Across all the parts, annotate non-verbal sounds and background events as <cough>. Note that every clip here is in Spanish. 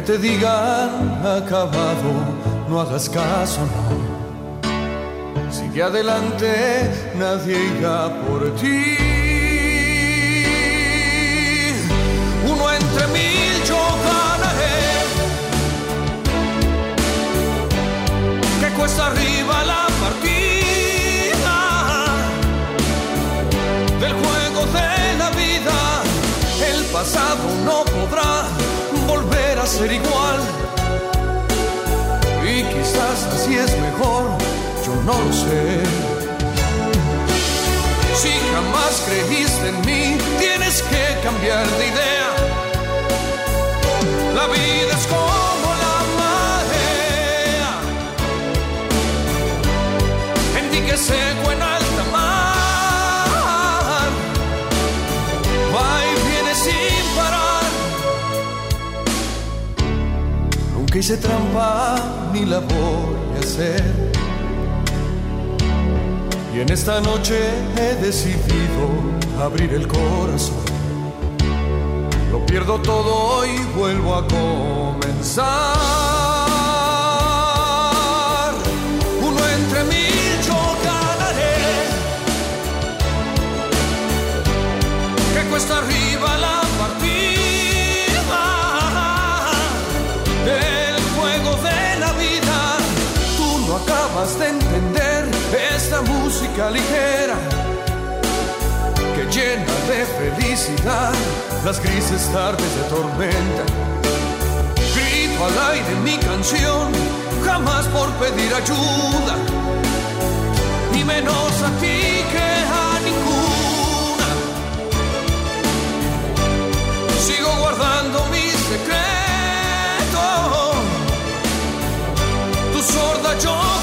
Aunque te digan acabado, no hagas caso, no. Sigue adelante, nadie irá por ti. Uno entre mil yo ganaré. Que cuesta arriba la partida del juego de la vida. El pasado no podrá igual. Y quizás así es mejor, yo no lo sé. Si jamás creíste en mí, tienes que cambiar de idea. La vida es como hice trampa ni la voy a hacer. Y en esta noche he decidido abrir el corazón. Lo pierdo todo y vuelvo a comenzar. Uno entre mil yo ganaré. Que cuesta ligera que llena de felicidad las grises tardes de tormenta. Grito al aire mi canción, jamás por pedir ayuda, ni menos a ti que a ninguna. Sigo guardando mi secreto, tu sorda yo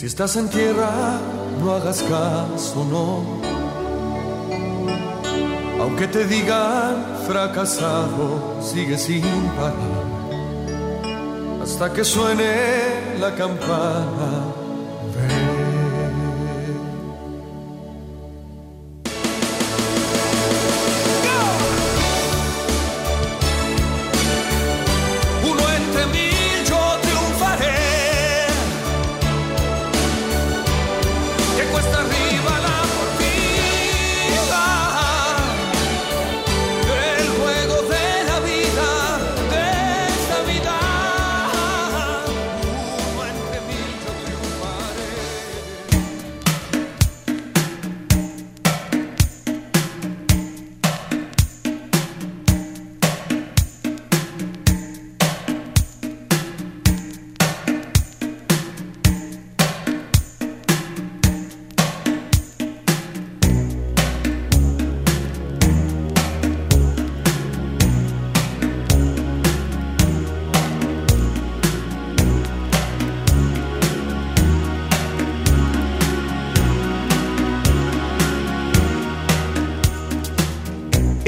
Si estás en tierra, no hagas caso, no. Aunque te digan fracasado, sigue sin parar. Hasta que suene la campana.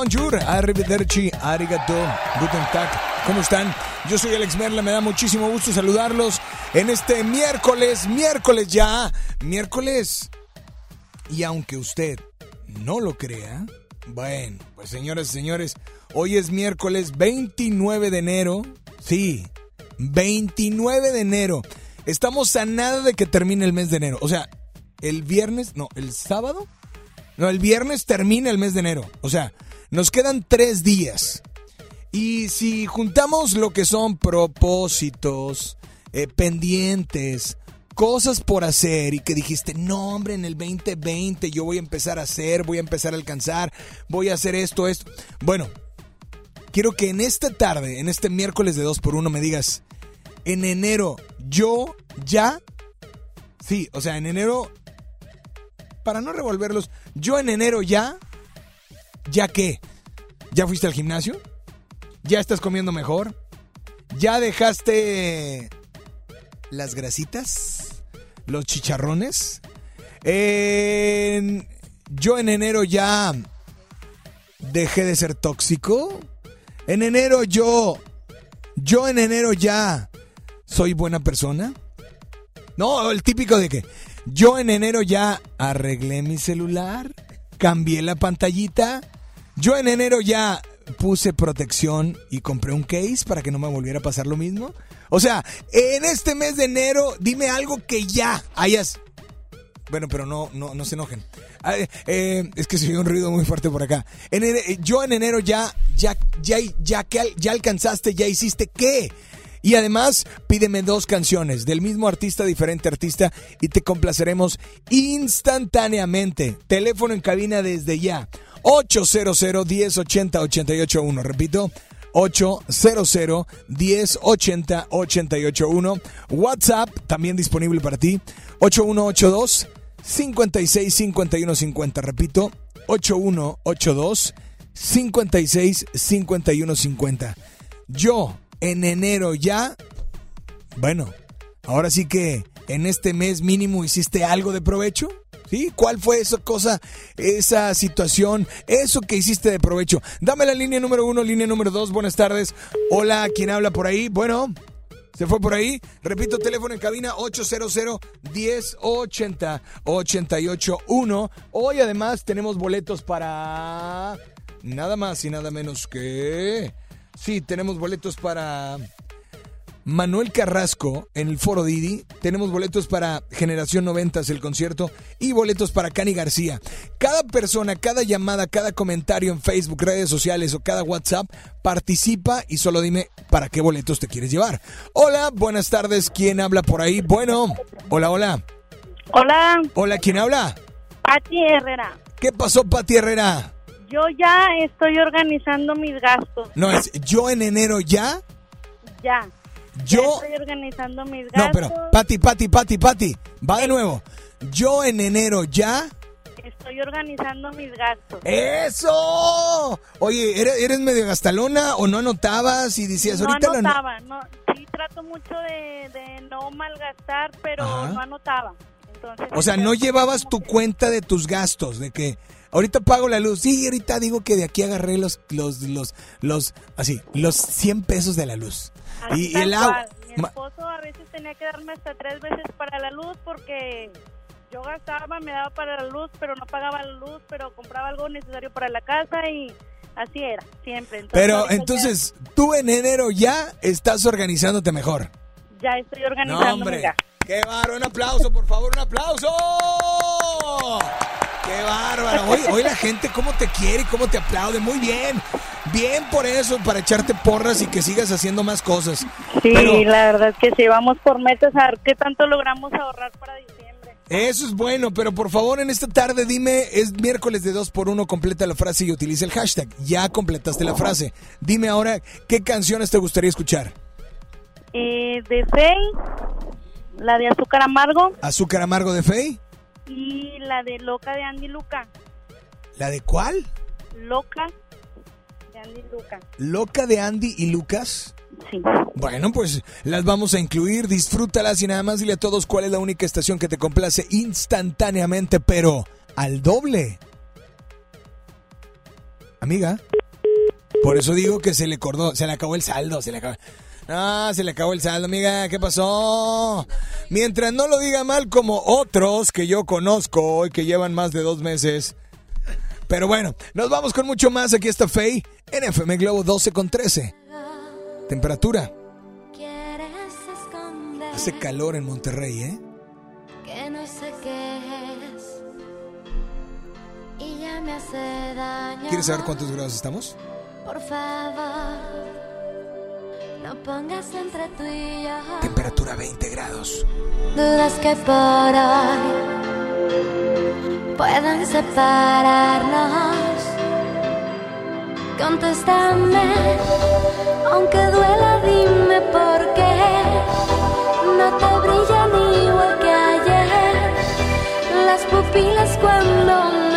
bonjour, arrivederci, arigato, guten tag, ¿cómo están? Yo soy Alex Merla, me da muchísimo gusto saludarlos en este miércoles, miércoles ya, miércoles. Y aunque usted no lo crea, bueno, pues señoras y señores, hoy es miércoles 29 de enero, sí, 29 de enero. Estamos a nada de que termine el mes de enero, o sea, el viernes, no, el sábado. No, el viernes termina el mes de enero. O sea, nos quedan tres días. Y si juntamos lo que son propósitos, eh, pendientes, cosas por hacer y que dijiste, no hombre, en el 2020 yo voy a empezar a hacer, voy a empezar a alcanzar, voy a hacer esto, esto. Bueno, quiero que en esta tarde, en este miércoles de 2 por 1 me digas, en enero yo ya Sí, o sea, en enero, para no revolverlos, yo en enero ya, ¿ya qué? ¿Ya fuiste al gimnasio? ¿Ya estás comiendo mejor? ¿Ya dejaste las grasitas? ¿Los chicharrones? Yo en enero ya dejé de ser tóxico. En enero yo, yo en enero ya soy buena persona. No, el típico de que yo en enero ya arreglé mi celular, cambié la pantallita, yo en enero ya puse protección y compré un case para que no me volviera a pasar lo mismo. O sea, en este mes de enero, dime algo que ya hayas... Bueno, pero no, no, no se enojen. Ah, eh, es que se oye un ruido muy fuerte por acá. En yo en enero ya, ya, ya, ya, al- ya alcanzaste, ya hiciste qué. Y además, pídeme dos canciones del mismo artista, diferente artista, y te complaceremos instantáneamente. Teléfono en cabina desde ya. 800 1080 881. Repito, 800 1080 881. WhatsApp también disponible para ti. 8182 56 51 50. Repito, 8182 56 51 50. Yo en enero ya, bueno, ahora sí que en este mes mínimo hiciste algo de provecho. ¿Sí? ¿Cuál fue esa cosa, esa situación, eso que hiciste de provecho? Dame la línea número uno, línea número dos. Buenas tardes. Hola, ¿quién habla por ahí? Bueno, ¿Se fue por ahí? Repito, teléfono en cabina 800-1080-881. Hoy además tenemos boletos para... Nada más y nada menos que... Sí, tenemos boletos para Manuel Carrasco en el Foro Didi. Tenemos boletos para Generación 90, el concierto, y boletos para Cani García. Cada persona, cada llamada, cada comentario en Facebook, redes sociales o cada WhatsApp participa y solo dime para qué boletos te quieres llevar. Hola, buenas tardes. ¿Quién habla por ahí? Bueno, hola, hola. Hola, Hola, ¿quién habla? Pati Herrera. ¿Qué pasó, Pati Herrera? Yo ya estoy organizando mis gastos. No, es yo en enero ya. Ya. Yo. Ya estoy organizando mis gastos. No, pero, Pati, Pati, Pati, Pati. Va de nuevo. Yo en enero ya. Estoy organizando mis gastos. ¡Eso! Oye, ¿eres, eres medio gastalona o no anotabas y decías no ahorita anotaba, no, sí trato mucho de, de no malgastar, pero Ajá. no anotaba. Entonces, O sea, no llevabas tu cuenta de tus gastos, de que ahorita pago la luz. Sí, ahorita digo que de aquí agarré los, los, los, los, así, los 100 pesos de la luz. Así Y, el agua. Mi esposo a veces tenía que darme hasta tres veces para la luz porque yo gastaba, me daba para la luz, pero no pagaba la luz, pero compraba algo necesario para la casa y así era, siempre. Entonces, Pero ahorita ya- entonces, tú en enero ya estás organizándote mejor. ya, estoy No, organizando mi hombre. ¡Qué bárbaro! Un aplauso, por favor, un aplauso. ¡Qué bárbaro! Hoy, hoy la gente cómo te quiere y cómo te aplaude. Muy bien. Bien por eso, para echarte porras y que sigas haciendo más cosas. Sí, Pero- la verdad es que sí, vamos por metas a ver qué tanto logramos ahorrar para diciembre. Eso es bueno, pero por favor en esta tarde dime, es miércoles de 2 por 1 completa la frase y utiliza el hashtag. Ya completaste la frase. Dime ahora, ¿qué canciones te gustaría escuchar? Eh, de Fey, la de Azúcar Amargo ¿Azúcar amargo de Fey? y la de Loca de Andy Luca. ¿La de cuál? Loca de Andy Luca. ¿Loca de Andy y Lucas? Sí. Bueno, pues las vamos a incluir, disfrútalas y nada más dile a todos cuál es la única estación que te complace instantáneamente, pero al doble. Amiga, por eso digo que se le cordó, se le acabó el saldo, se le acabó. No, se le acabó el saldo, amiga, ¿qué pasó? Mientras no lo diga mal como otros que yo conozco y que llevan más de dos meses. Pero bueno, nos vamos con mucho más. Aquí está Faye en FM Globo 12 con 13. Temperatura. Quieres esconder Hace calor en Monterrey, ¿eh? que no sé qué es y ya me hace daño. ¿Quieres saber cuántos grados estamos? Por favor, no pongas entre tú y yo Temperatura 20 grados. dudas que por hoy puedan separarnos. Contéstame, aunque duela, dime por qué no te brillan igual que ayer las pupilas cuando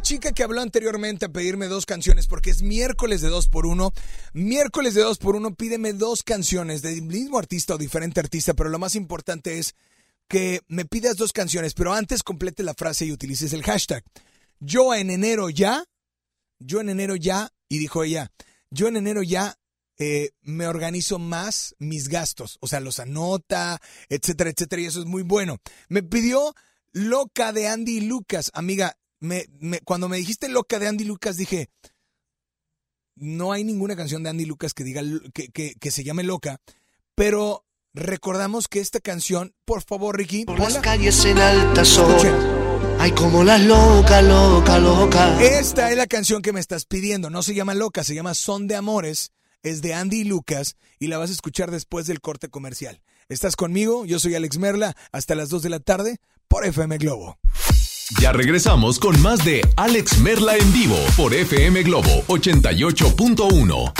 chica que habló anteriormente a pedirme dos canciones, porque es miércoles de dos por uno, miércoles de dos por uno, pídeme dos canciones del mismo artista o diferente artista, pero lo más importante es que me pidas dos canciones, pero antes complete la frase y utilices el hashtag. Yo en enero ya, yo en enero ya, y dijo ella, yo en enero ya eh, me organizo más mis gastos, o sea, los anota, etcétera, etcétera, y eso es muy bueno. Me pidió Loca de Andy Lucas, amiga, me, me, cuando me dijiste Loca de Andy Lucas dije, no hay ninguna canción de Andy Lucas que diga que, que, que se llame Loca, pero recordamos que esta canción, por favor, Ricky, Por las calles en alta sol. Ay, como las loca, loca, loca. Esta es la canción que me estás pidiendo. No se llama Loca, se llama Son de Amores. Es de Andy Lucas y la vas a escuchar después del corte comercial. ¿Estás conmigo? Yo soy Alex Merla. Hasta las 2 de la tarde por FM Globo. Ya regresamos con más de Alex Merla en vivo por FM Globo 88.1.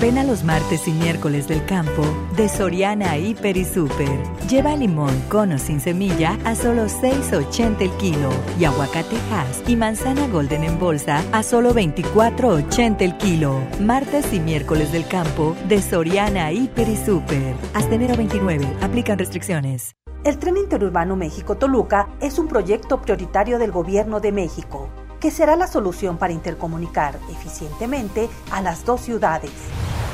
Ven a los martes y miércoles del campo de Soriana Hiper y Super. Lleva limón con o sin semilla a solo 6.80 el kilo y aguacate Hass y manzana Golden en bolsa a solo 24.80 el kilo. Martes y miércoles del campo de Soriana Hiper y Super. Hasta enero 29. Aplican restricciones. El Tren Interurbano México-Toluca es un proyecto prioritario del Gobierno de México, que será la solución para intercomunicar eficientemente a las dos ciudades.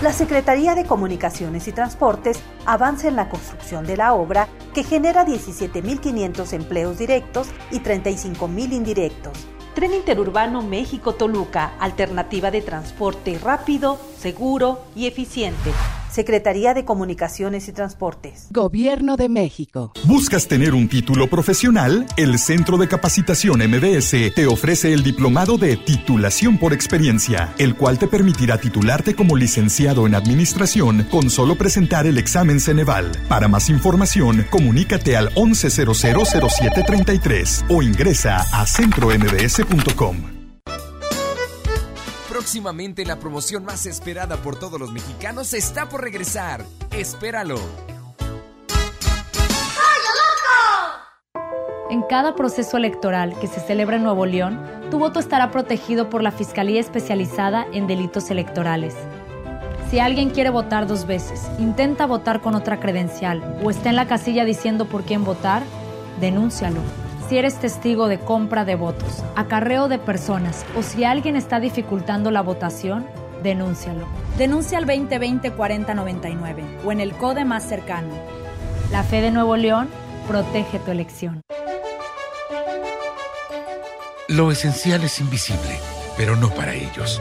La Secretaría de Comunicaciones y Transportes avanza en la construcción de la obra que genera 17.500 empleos directos y 35.000 indirectos. Tren Interurbano México-Toluca, alternativa de transporte rápido, seguro y eficiente. Secretaría de Comunicaciones y Transportes. Gobierno de México. ¿Buscas tener un título profesional? El Centro de Capacitación MBS te ofrece el diplomado de titulación por experiencia, el cual te permitirá titularte como licenciado en administración con solo presentar el examen Ceneval. Para más información, comunícate al 11000733 o ingresa a centrombs.com. Próximamente la promoción más esperada por todos los mexicanos está por regresar. Espéralo. En cada proceso electoral que se celebra en Nuevo León, tu voto estará protegido por la Fiscalía Especializada en Delitos Electorales. Si alguien quiere votar dos veces, intenta votar con otra credencial o está en la casilla diciendo por quién votar, denúncialo. Si eres testigo de compra de votos, acarreo de personas o si alguien está dificultando la votación, denúncialo. Denuncia al 2020-4099 o en el CODE más cercano. La fe de Nuevo León protege tu elección. Lo esencial es invisible, pero no para ellos.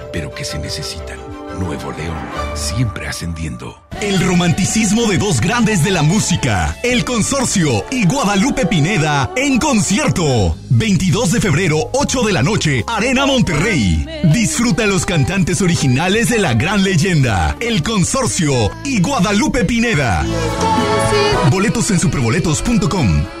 pero que se necesitan. Nuevo León, siempre ascendiendo. El romanticismo de dos grandes de la música, El Consorcio y Guadalupe Pineda en concierto. 22 de febrero, 8 de la noche, Arena Monterrey. Disfruta los cantantes originales de la gran leyenda, El Consorcio y Guadalupe Pineda. Boletos en superboletos.com.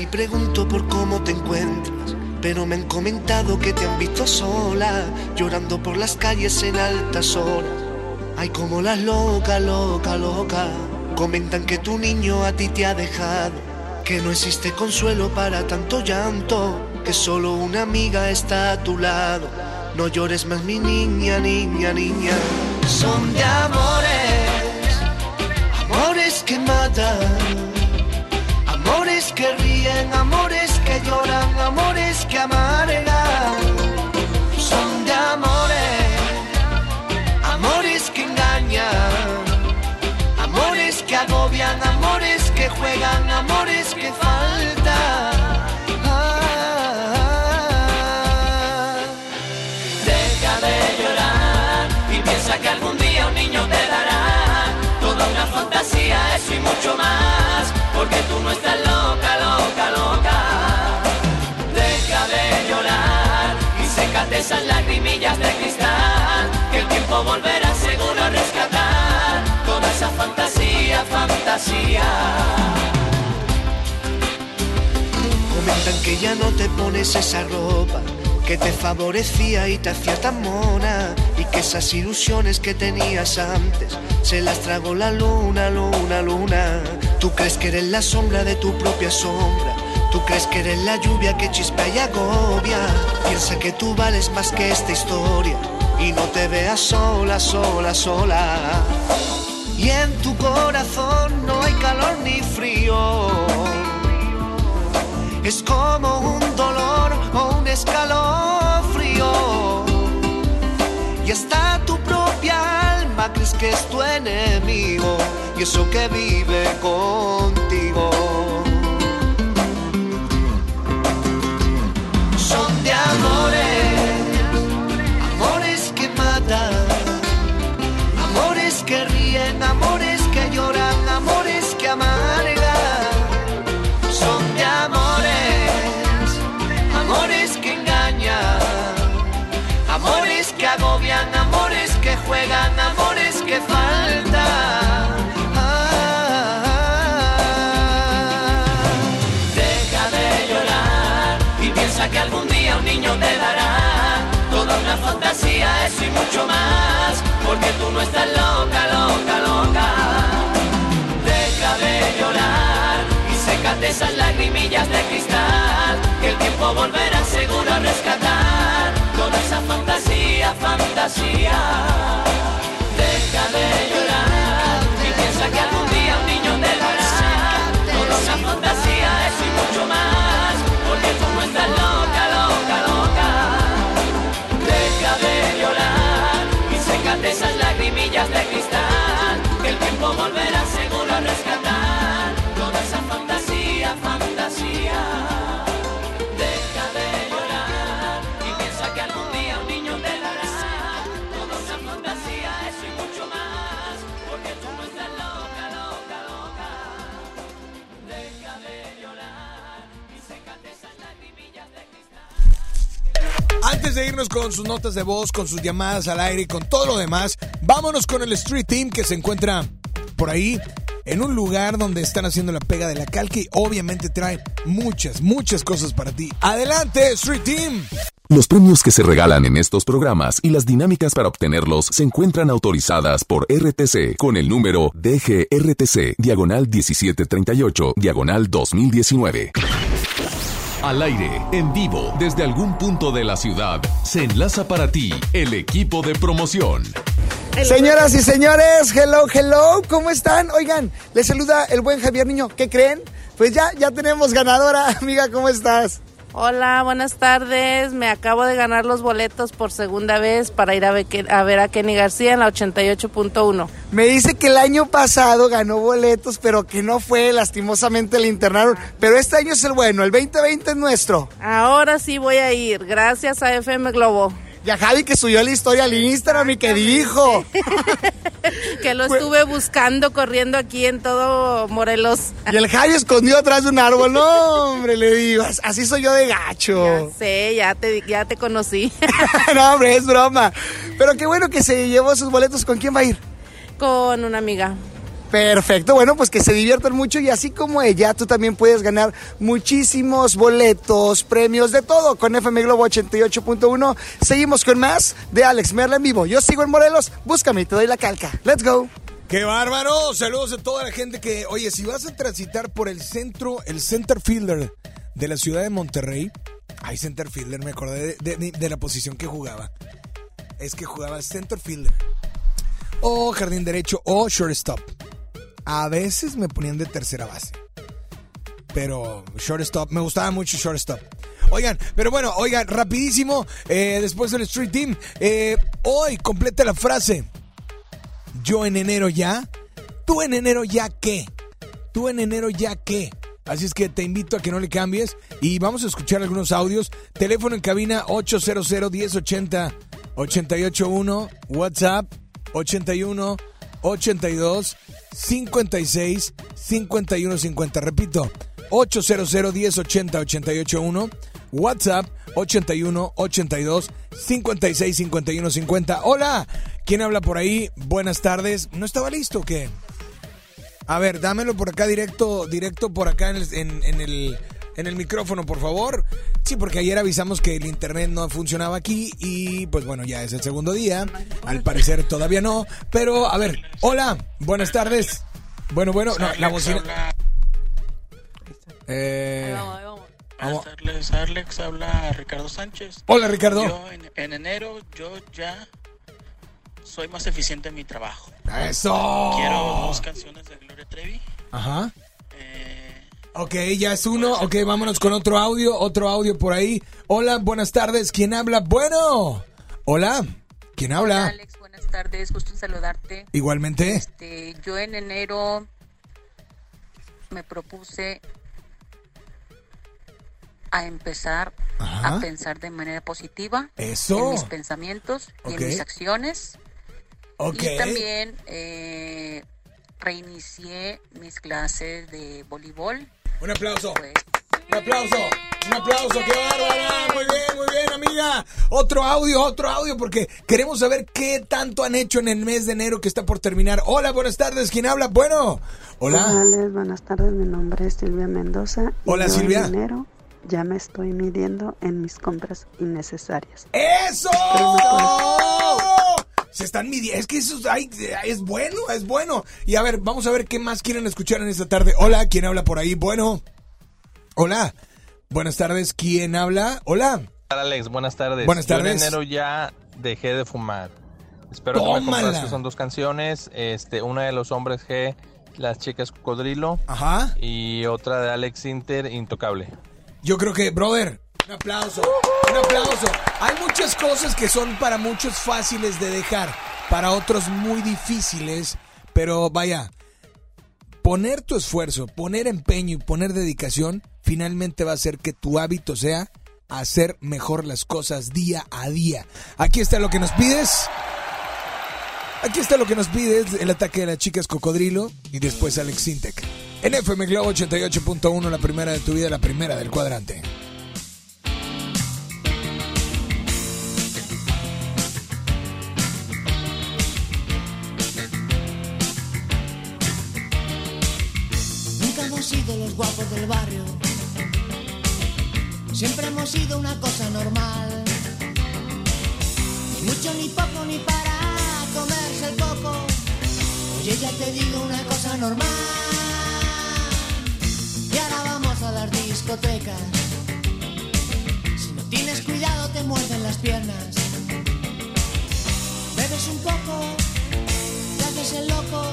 Y pregunto por cómo te encuentras. Pero me han comentado que te han visto sola, llorando por las calles en altas horas. Ay, como las loca, loca, loca. Comentan que tu niño a ti te ha dejado, que no existe consuelo para tanto llanto, que solo una amiga está a tu lado. No llores más, mi niña, niña, niña. Son de amores, amores que matan, amores que ríen, amores que lloran, amores que amargan. Porque tú no estás loca, loca, loca. Deja de llorar y sécate esas lagrimillas de cristal, que el tiempo volverá seguro a rescatar toda esa fantasía, fantasía. Comentan que ya no te pones esa ropa que te favorecía y te hacía tan mona esas ilusiones que tenías antes se las tragó la luna, luna, luna. Tú crees que eres la sombra de tu propia sombra. Tú crees que eres la lluvia que chispea y agobia. Piensa que tú vales más que esta historia y no te veas sola, sola, sola. Y en tu corazón no hay calor ni frío es como un dolor o un escalofrío. Y hasta tu propia alma crees que es tu enemigo y eso que vive contigo. Porque tú no estás loca, loca, loca. Deja de llorar y sécate esas lagrimillas de cristal, que el tiempo volverá seguro a rescatar toda esa fantasía, fantasía. De irnos con sus notas de voz, con sus llamadas al aire y con todo lo demás, vámonos con el Street Team que se encuentra por ahí en un lugar donde están haciendo la pega de la calca y obviamente trae muchas, muchas cosas para ti. Adelante, Street Team. Los premios que se regalan en estos programas y las dinámicas para obtenerlos se encuentran autorizadas por RTC con el número DGRTC, diagonal 1738, diagonal 2019. Al aire, en vivo, desde algún punto de la ciudad, se enlaza para ti el equipo de promoción. Señoras y señores, hello, hello, ¿cómo están? Oigan, les saluda el buen Javier Niño. ¿Qué creen? Pues ya, ya tenemos ganadora. <laughs> Amiga, ¿cómo estás? Hola, buenas tardes. Me acabo de ganar los boletos por segunda vez para ir a ver, a ver a Kenny García en la 88.1. Me dice que el año pasado ganó boletos, pero que no fue, lastimosamente le internaron. Pero este año es el bueno, el 2020 es nuestro. Ahora sí voy a ir, gracias a FM Globo. Y a Javi que subió la historia al Instagram y que dijo. <laughs> que lo estuve buscando corriendo aquí en todo Morelos. Y el Javi escondido atrás de un árbol. No, hombre, le digo, así soy yo de gacho. Ya sé, ya te, ya te conocí. <laughs> no, hombre, es broma. Pero qué bueno que se llevó sus boletos. ¿Con quién va a ir? Con una amiga. Perfecto, bueno, pues que se diviertan mucho y así como ella, tú también puedes ganar muchísimos boletos, premios, de todo con FM Globo 88.1. Seguimos con más de Alex Merla en vivo. Yo sigo en Morelos, búscame y te doy la calca. Let's go. ¡Qué bárbaro! Saludos a toda la gente que, oye, si vas a transitar por el centro, el center fielder de la ciudad de Monterrey, ay, center fielder, me acordé de, de- de la posición que jugaba. Es que jugaba center fielder, o jardín derecho, o shortstop. A veces me ponían de tercera base, pero shortstop, me gustaba mucho shortstop. Oigan, pero bueno, oigan, rapidísimo, eh, después del Street Team, eh, hoy completa la frase. Yo en enero ya. Tú en enero ya qué. Tú en enero ya qué. Así es que te invito a que no le cambies y vamos a escuchar algunos audios. Teléfono en cabina 800 1080 881, WhatsApp 81 82 56 51 50. Repito, 800 1080 881, WhatsApp 81 82 56 51 50. Hola, ¿quién habla por ahí? Buenas tardes. ¿No estaba listo o qué? A ver, dámelo por acá directo, directo por acá en el, en- en el, en el micrófono, por favor. Sí, porque ayer avisamos que el internet no funcionaba aquí y pues bueno, ya es el segundo día. Al parecer todavía no. Pero, a ver, hola, buenas tardes. Bueno, bueno, no, la bocina. Eh, vamos. Buenas tardes, Alex. Habla Ricardo Sánchez. Hola, Ricardo. Yo en, en enero, yo ya soy más eficiente en mi trabajo. ¡Eso! Quiero dos canciones de Gloria Trevi. Ajá. Ok, ya es uno. Ok, vámonos con otro audio, otro audio por ahí. Hola, buenas tardes. ¿Quién habla? Bueno. Hola. ¿Quién habla? Alex, buenas tardes, gusto en saludarte. Igualmente. Este, yo en enero me propuse a empezar Ajá. a pensar de manera positiva Eso. en mis pensamientos y en mis acciones. Y también eh, reinicié mis clases de voleibol. Un aplauso. Un aplauso. Un aplauso. ¡Qué bárbara! Muy bien, muy bien, amiga. Otro audio, otro audio, porque queremos saber qué tanto han hecho en el mes de enero que está por terminar. Hola, buenas tardes. ¿Quién habla? Bueno. Hola. Alex, buenas tardes. Mi nombre es Silvia Mendoza. y Hola, yo Silvia. En enero ya me estoy midiendo en mis compras innecesarias. ¡Eso! Se están midiendo. Es que eso es, ay, es bueno, es bueno. Y a ver, vamos a ver qué más quieren escuchar en esta tarde. Hola, ¿quién habla por ahí? Bueno. Hola. Buenas tardes. ¿Quién habla? Hola. Hola, Alex, buenas tardes. Buenas Yo tardes. en enero ya dejé de fumar. Espero que me compras que son dos canciones. Este, una de los hombres G, las chicas cocodrilo. Ajá. Y otra de Alex Inter, intocable. Yo creo que, brother, un aplauso, un aplauso. Hay muchas cosas que son para muchos fáciles de dejar, para otros muy difíciles, pero vaya, poner tu esfuerzo, poner empeño y poner dedicación, finalmente va a hacer que tu hábito sea hacer mejor las cosas día a día. Aquí está lo que nos pides. Aquí está lo que nos pides, el ataque de las chicas cocodrilo y después Alex Sintec. En FM Globo 88.1, la primera de tu vida, la primera del cuadrante. Sido los guapos del barrio. Siempre hemos sido una cosa normal. Ni mucho ni poco ni para comerse el coco. Oye, ya te digo una cosa normal. Y ahora vamos a las discotecas. Si no tienes cuidado te muerden las piernas. Bebes un poco, te haces el loco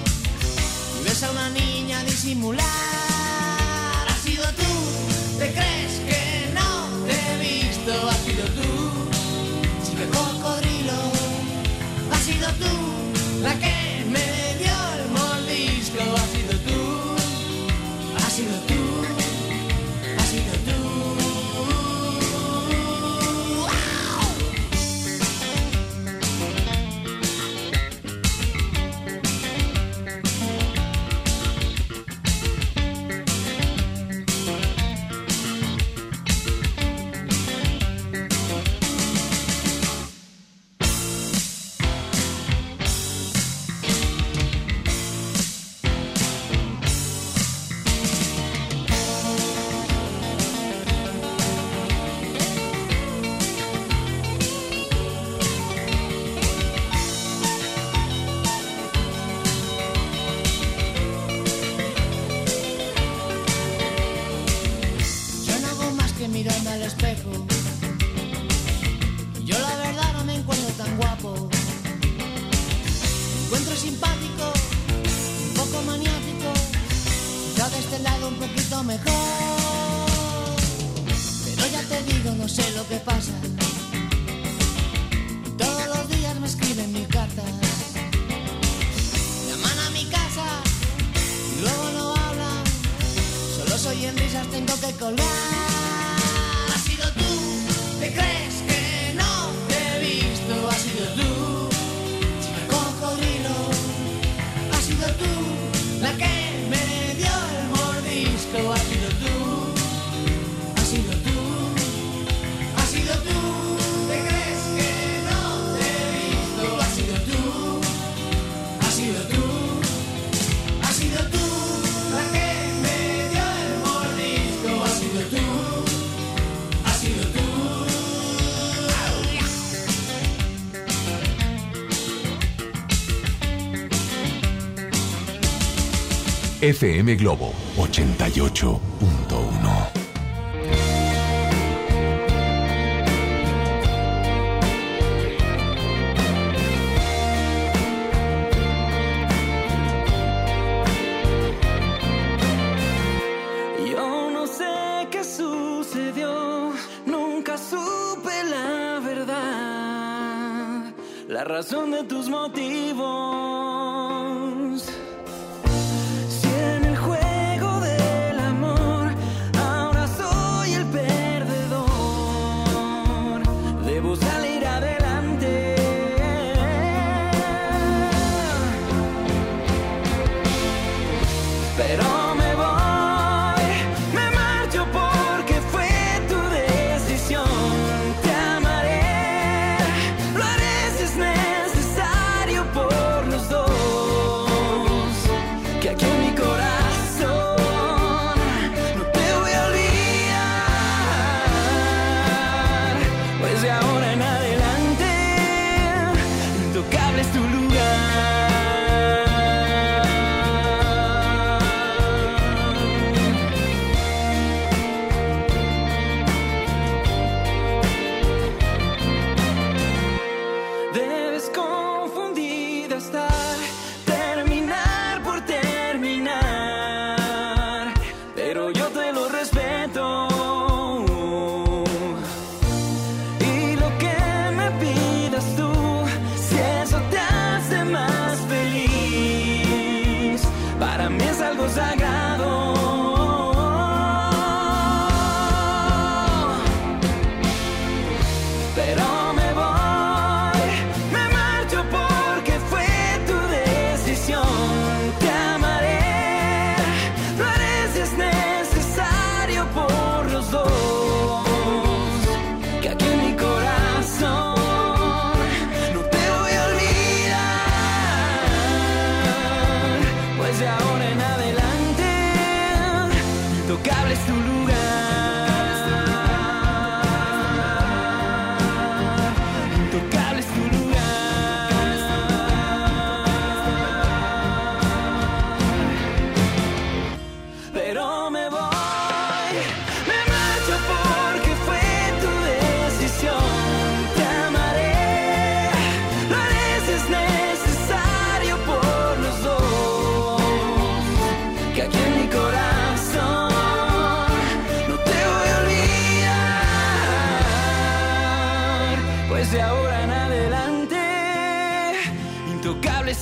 y ves a una niña disimular. Has sido tú, te crees FM Globo 88.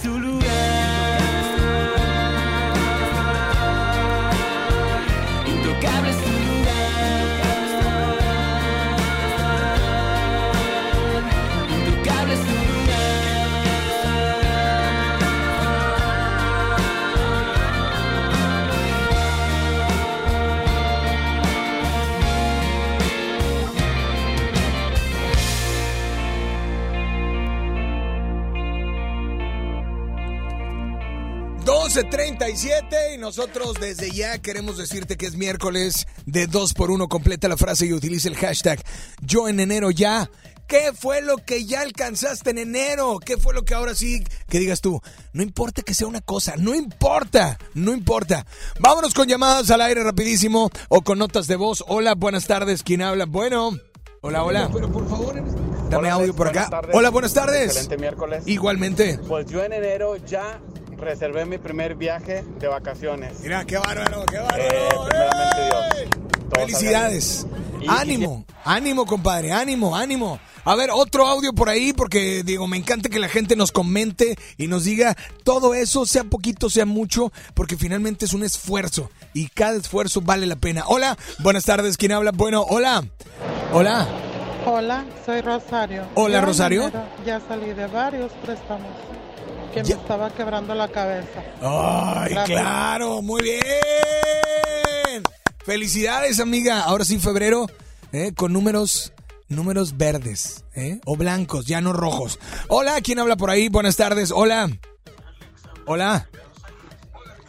sous 37 y nosotros desde ya queremos decirte que es miércoles de 2 por 1 Completa la frase y utiliza el hashtag yo en enero ya. ¿Qué fue lo que ya alcanzaste en enero? ¿Qué fue lo que ahora sí que digas tú? No importa que sea una cosa, no importa, no importa. Vámonos con llamadas al aire rapidísimo o con notas de voz. Hola, buenas tardes, ¿quién habla? Bueno, hola, hola. Pero por favor, este- dame audio por acá. Hola, buenas tardes. Excelente miércoles. Igualmente. Pues yo en enero ya reservé mi primer viaje de vacaciones. Mira, qué bárbaro, qué bárbaro. primeramente Dios. Todo Felicidades. Y- Ánimo, ánimo, compadre, ánimo, ánimo. A ver, otro audio por ahí, porque digo, me encanta que la gente nos comente y nos diga todo eso, sea poquito, sea mucho, porque finalmente es un esfuerzo y cada esfuerzo vale la pena. Hola, buenas tardes, ¿quién habla? Bueno, hola, hola. Hola, soy Rosario. Hola, Yo Rosario. Ya salí de varios préstamos que me estaba quebrando la cabeza. Ay, claro, muy bien. Felicidades, amiga. Ahora sí, febrero, eh, con números, números verdes, eh, o blancos, ya no rojos. Hola, ¿quién habla por ahí? Buenas tardes. Hola. Hola.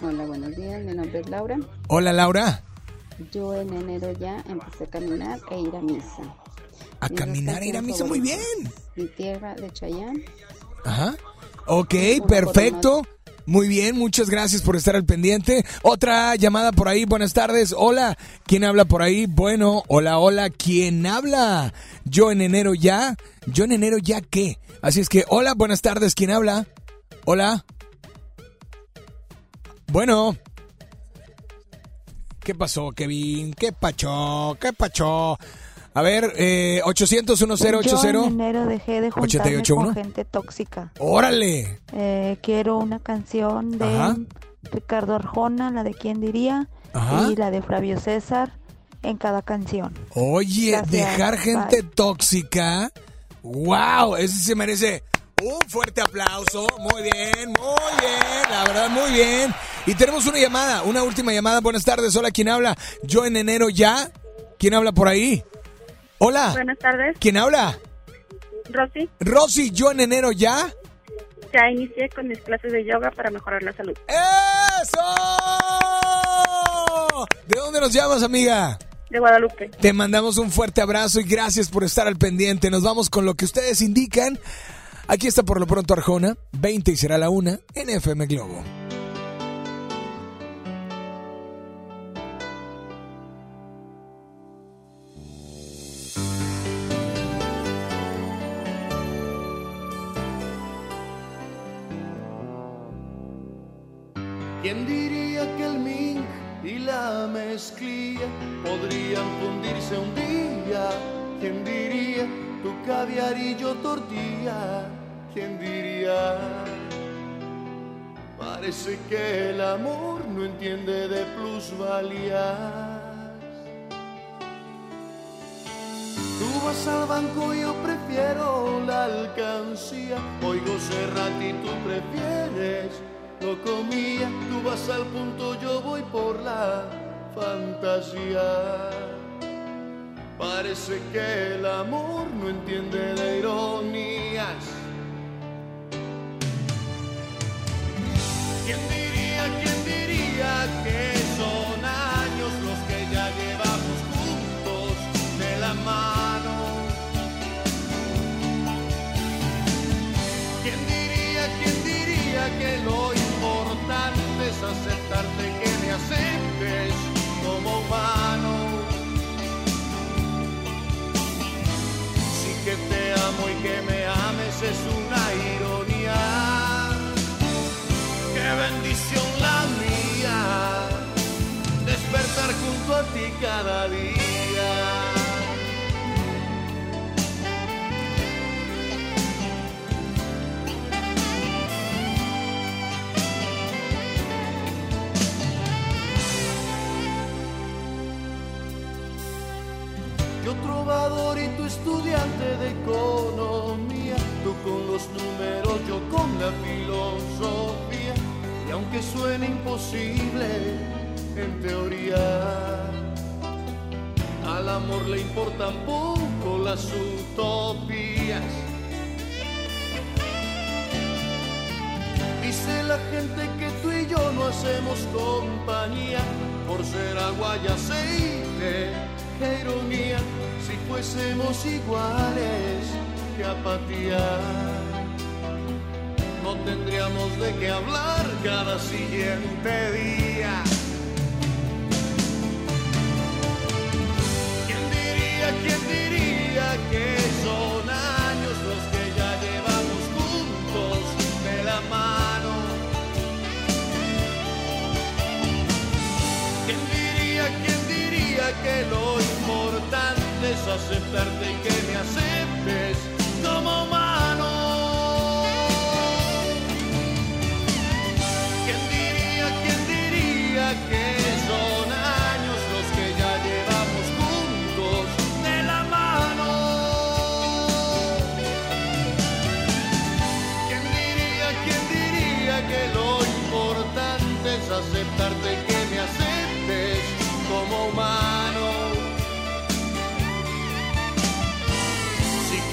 Hola, buenos días. Mi nombre es Laura. Hola, Laura. Yo en enero ya empecé a caminar e ir a misa. A Mis caminar e ir a misa, muy favoritas, Mi tierra de Chayán. Ajá. Ok, perfecto. Muy bien, muchas gracias por estar al pendiente. Otra llamada por ahí, buenas tardes. Hola, ¿quién habla por ahí? Bueno, hola, hola, ¿quién habla? Yo en enero ya. Yo en enero ya qué. Así es que, hola, buenas tardes, ¿quién habla? Hola. Bueno. ¿Qué pasó, Kevin? ¿Qué pachó? ¿Qué pachó? A ver, eh, 800 Yo en 1080 enero dejé de juntarme 881. con gente tóxica. Órale. Eh, quiero una canción de Ajá. Ricardo Arjona, la de quién diría, Ajá. y la de Flavio César en cada canción. Oye, Gracias, dejar gente bye. tóxica. ¡Wow! Ese se merece un fuerte aplauso. Muy bien, muy bien. La verdad, muy bien. Y tenemos una llamada, una última llamada. Buenas tardes. Hola, ¿quién habla? Yo en enero ya. ¿Quién habla por ahí? Hola. Buenas tardes, ¿Quién habla? Rosy. Rosy, yo en enero ya. Ya inicié con mis clases de yoga para mejorar la salud. ¡Eso! ¿De dónde nos llamas, amiga? De Guadalupe. Te mandamos un fuerte abrazo y gracias por estar al pendiente. Nos vamos con lo que ustedes indican. Aquí está por lo pronto Arjona, 20 y será la una en FM Globo. ¿Quién diría que el mink y la mezclilla podrían fundirse un día? ¿Quién diría tu caviar y tortilla? ¿Quién diría? Parece que el amor no entiende de plusvalías. Tú vas al banco, yo prefiero la alcancía. Oigo Serrat y tú prefieres comía. Tú vas al punto, yo voy por la fantasía. Parece que el amor no entiende de ironías. Que me ames es una ironía. Qué bendición la mía, despertar junto a ti cada día. Estudiante de economía, tú con los números, yo con la filosofía. Y aunque suene imposible en teoría, al amor le importan poco las utopías. Dice la gente que tú y yo no hacemos compañía por ser agua y aceite. Ironía si fuésemos iguales, qué apatía. No tendríamos de qué hablar cada siguiente día. ¿Quién diría, quién diría que aceptarte y que me aceptes.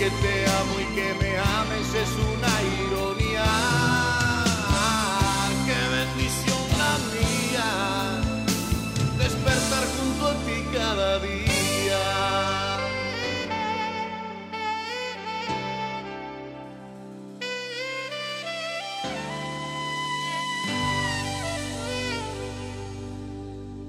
Que te amo y que me ames es una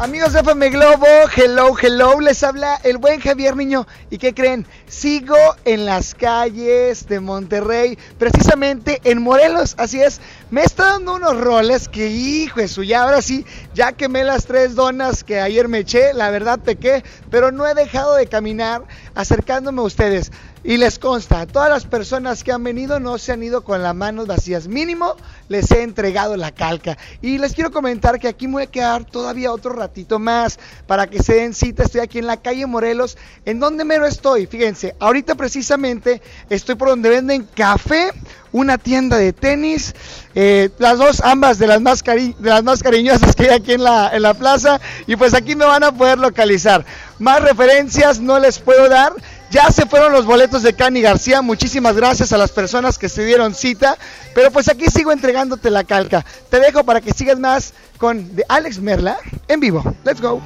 Amigos de FM Globo, hello, hello, les habla el buen Javier Niño. ¿Y qué creen? Sigo en las calles de Monterrey, precisamente en Morelos, así es. Me está dando unos roles que, hijo de su, ya ahora sí, ya quemé las tres donas que ayer me eché, la verdad pequé, pero no he dejado de caminar acercándome a ustedes. Y les consta, todas las personas que han venido no se han ido con las manos vacías. Mínimo les he entregado la calca. Y les quiero comentar que aquí me voy a quedar todavía otro ratito más para que se den cita. Estoy aquí en la calle Morelos. ¿En dónde mero estoy? Fíjense, ahorita precisamente estoy por donde venden café, una tienda de tenis, eh, las dos, ambas de las, más cari- de las más cariñosas que hay aquí en la, en la plaza. Y pues aquí me van a poder localizar. Más referencias no les puedo dar. Ya se fueron los boletos de Cani García. Muchísimas gracias a las personas que se dieron cita. Pero pues aquí sigo entregándote la calca. Te dejo para que sigas más con de Alex Merla en vivo. Let's go.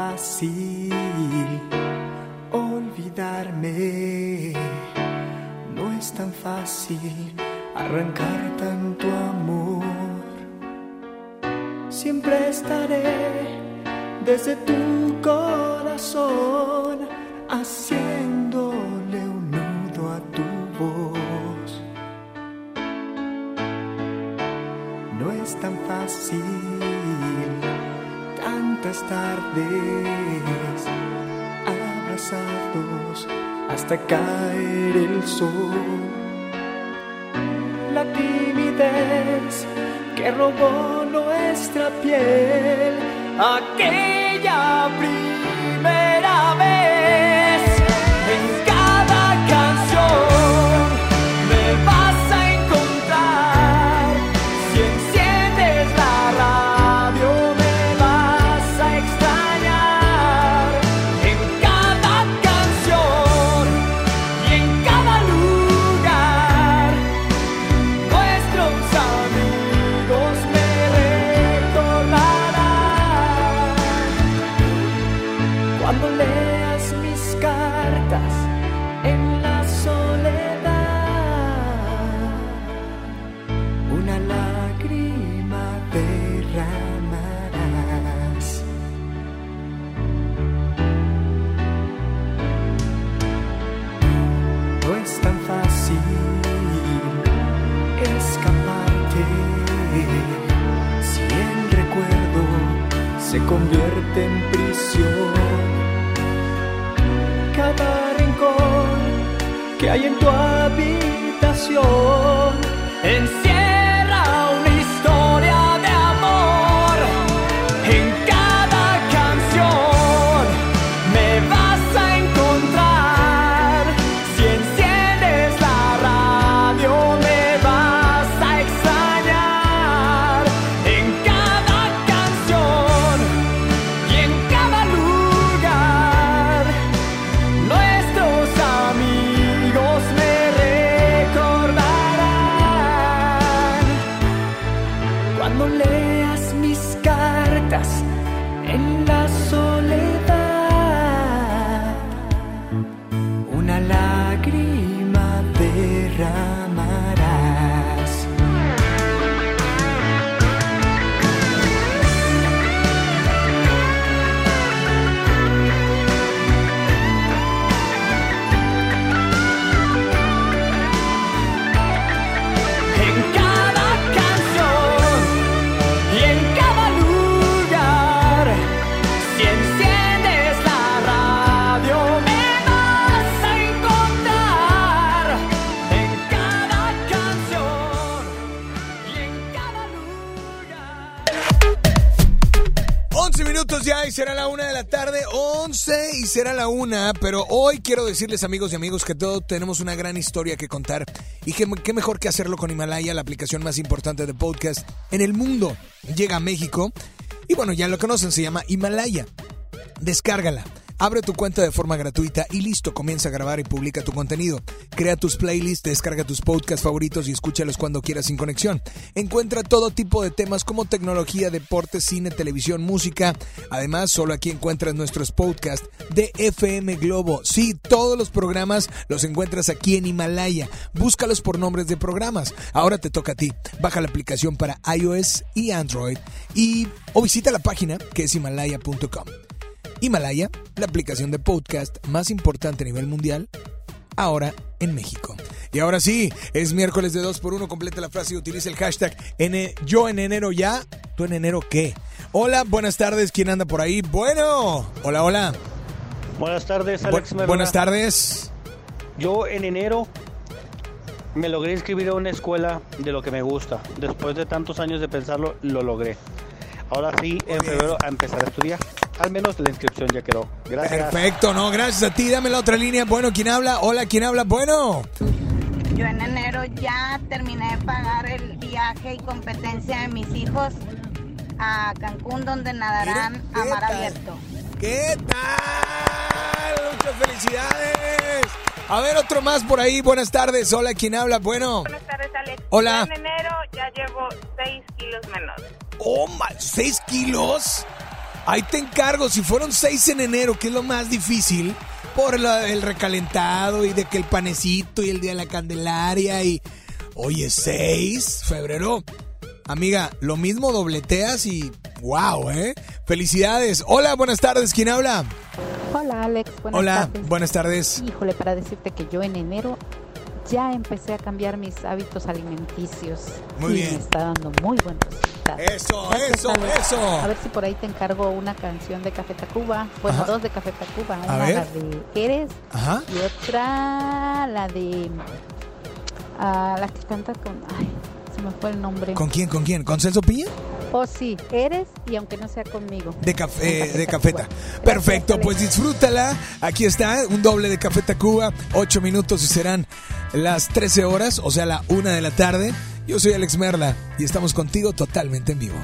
Fácil olvidarme, no es tan fácil arrancar tanto amor. Siempre estaré desde tu corazón haciéndole un nudo a tu voz. No es tan fácil tantas tardes abrazados hasta caer el sol. La timidez que robó nuestra piel aquella primera vez. Se convierte en prisión. Cada rincón que hay en tu habitación será la una, pero hoy quiero decirles amigos y amigos que todos tenemos una gran historia que contar y que qué mejor que hacerlo con Himalaya, la aplicación más importante de podcast en el mundo. Llega a México y bueno, ya lo conocen, se llama Himalaya. Descárgala. Abre tu cuenta de forma gratuita y listo, comienza a grabar y publica tu contenido. Crea tus playlists, descarga tus podcasts favoritos y escúchalos cuando quieras sin conexión. Encuentra todo tipo de temas como tecnología, deporte, cine, televisión, música. Además, solo aquí encuentras nuestros podcasts de FM Globo. Sí, todos los programas los encuentras aquí en Himalaya. Búscalos por nombres de programas. Ahora te toca a ti. Baja la aplicación para iOS y Android y o visita la página que es himalaya.com. Himalaya, la aplicación de podcast más importante a nivel mundial, ahora en México. Y ahora sí, es miércoles de 2x1, completa la frase y utiliza el hashtag N yo en enero ya, ¿tú en enero qué? Hola, buenas tardes, ¿quién anda por ahí? Bueno, hola, hola. Buenas tardes, Alex. Bu- Merla. buenas tardes. Yo en enero me logré inscribir a una escuela de lo que me gusta. Después de tantos años de pensarlo, lo logré. Ahora sí, en febrero a empezar a estudiar. Al menos la inscripción ya quedó. Gracias. Perfecto, no, gracias a ti, dame la otra línea. Bueno, ¿quién habla? Hola, ¿quién habla? Bueno. Yo en enero ya terminé de pagar el viaje y competencia de mis hijos a Cancún donde nadarán a mar abierto. ¿Qué tal? Muchas felicidades. A ver, otro más por ahí. Buenas tardes. Hola, ¿quién habla? Bueno. Buenas tardes, Alex. Hola. Yo en enero ya llevo 6 kilos menos. Oh, ma- ¿seis kilos? Ahí te encargo. Si fueron seis en enero, que es lo más difícil, por la- el recalentado y de que el panecito y el día de la Candelaria y... Oye, seis, febrero. Amiga, lo mismo dobleteas y... ¡Wow, eh! Felicidades. Hola, buenas tardes. ¿Quién habla? Hola Alex, buenas Hola, tardes. buenas tardes. Híjole, para decirte que yo en enero ya empecé a cambiar mis hábitos alimenticios. Muy y bien. Me está dando muy buenos resultados. Eso, eso, Alex. eso. A ver si por ahí te encargo una canción de Café Tacuba. Bueno, Ajá. dos de Café Tacuba. Una la de Eres Ajá. y otra la de... ah, la que canta con... Ay, se me fue el nombre. ¿Con quién? ¿Con quién? ¿Con Celso Piña? Oh, sí, Eres y aunque no sea conmigo. De café, Con de <laughs> cafeta. Perfecto, pues disfrútala. Aquí está, un doble de Café Tacuba, 8 minutos y serán las 13 horas, o sea, la 1 de la tarde. Yo soy Alex Merla y estamos contigo totalmente en vivo.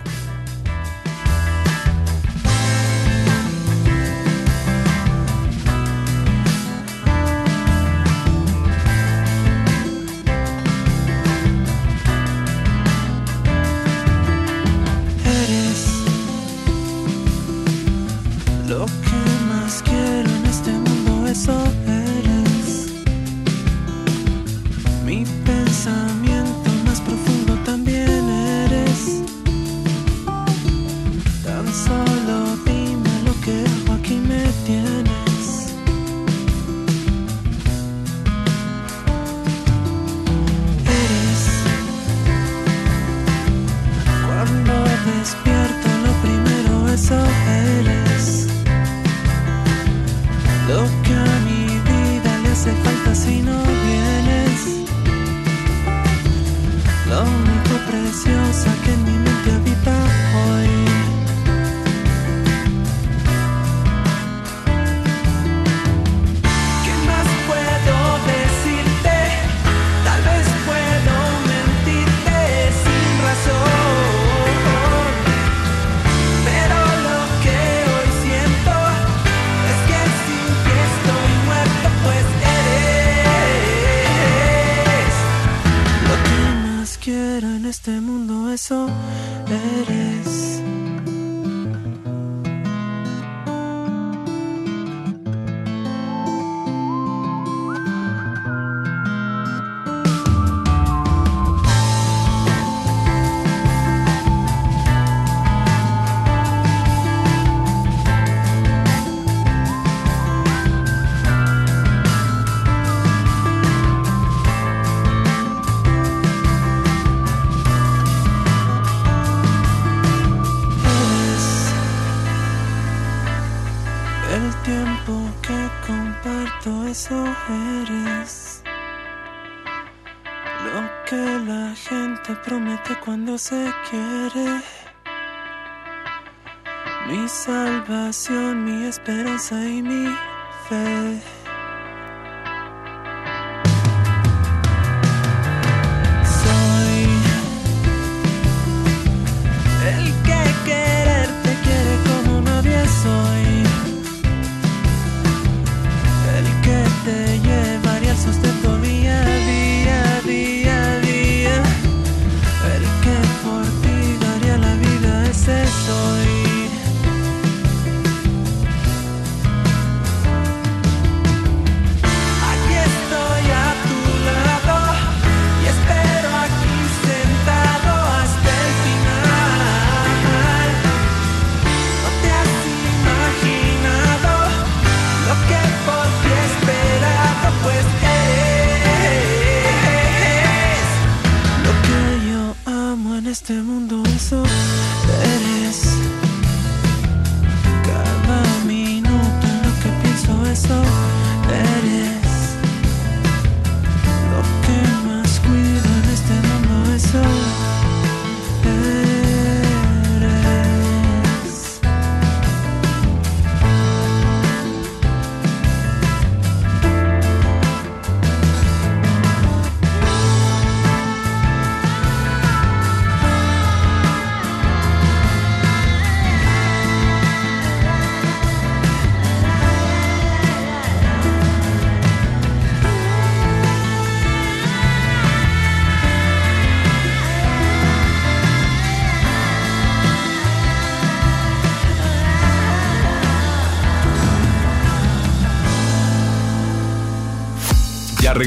Esperanza y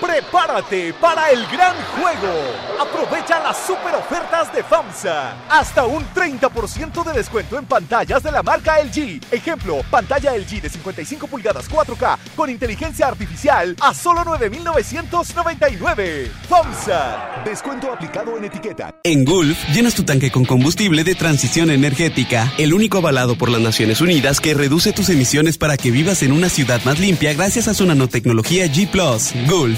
Prepárate para el gran juego. Aprovecha las super ofertas de FAMSA. Hasta un 30% de descuento en pantallas de la marca LG. Ejemplo, pantalla LG de 55 pulgadas 4K con inteligencia artificial a solo 9,999. FAMSA. Descuento aplicado en etiqueta. En Gulf, llenas tu tanque con combustible de transición energética, el único avalado por las Naciones Unidas que reduce tus emisiones para que vivas en una ciudad más limpia gracias a su nanotecnología G ⁇ Gulf,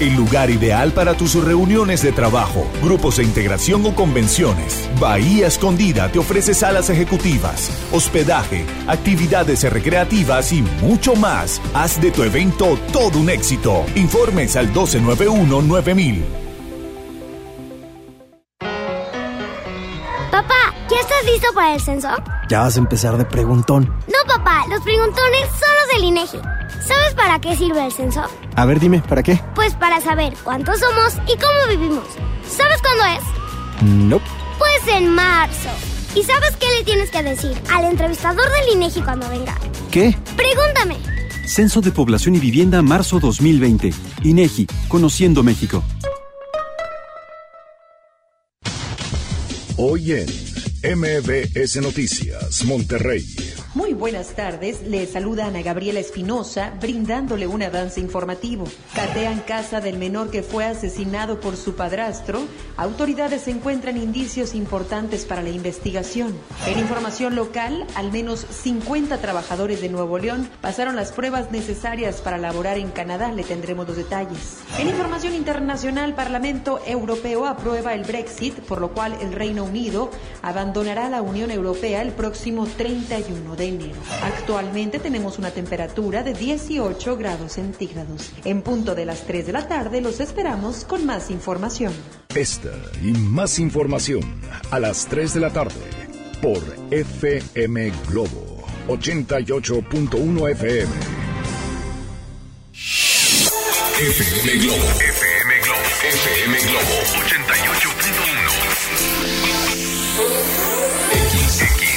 el lugar ideal para tus reuniones de trabajo, grupos de integración o convenciones. Bahía Escondida te ofrece salas ejecutivas, hospedaje, actividades recreativas y mucho más. Haz de tu evento todo un éxito. Informes al 1291-9000. Papá, ¿ya estás listo para el censo? Ya vas a empezar de preguntón. No, papá, los preguntones son los del INEGI. ¿Sabes para qué sirve el censo? A ver, dime, ¿para qué? Pues para saber cuántos somos y cómo vivimos. ¿Sabes cuándo es? No. Pues en marzo. ¿Y sabes qué le tienes que decir al entrevistador del INEGI cuando venga? ¿Qué? Pregúntame. Censo de Población y Vivienda marzo 2020. INEGI, Conociendo México. Hoy en MBS Noticias, Monterrey. Muy buenas tardes, le saluda Ana Gabriela Espinosa brindándole un avance informativo. Catean casa del menor que fue asesinado por su padrastro. Autoridades encuentran indicios importantes para la investigación. En información local, al menos 50 trabajadores de Nuevo León pasaron las pruebas necesarias para laborar en Canadá. Le tendremos los detalles. En información internacional, Parlamento Europeo aprueba el Brexit, por lo cual el Reino Unido abandonará la Unión Europea el próximo 31 de enero. Actualmente tenemos una temperatura de 18 grados centígrados. En punto de las 3 de la tarde los esperamos con más información. Esta y más información a las 3 de la tarde por FM Globo 88.1 FM. FM Globo. FM Globo. FM Globo 88.1.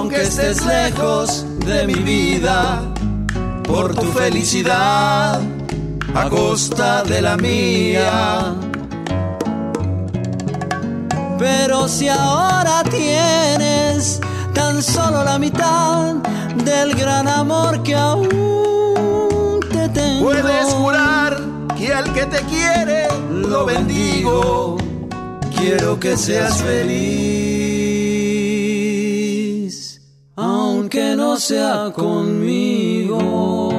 Aunque estés lejos de mi vida, por tu felicidad a costa de la mía. Pero si ahora tienes tan solo la mitad del gran amor que aún te tengo. Puedes jurar que al que te quiere lo bendigo. Quiero que seas feliz, sea conmigo.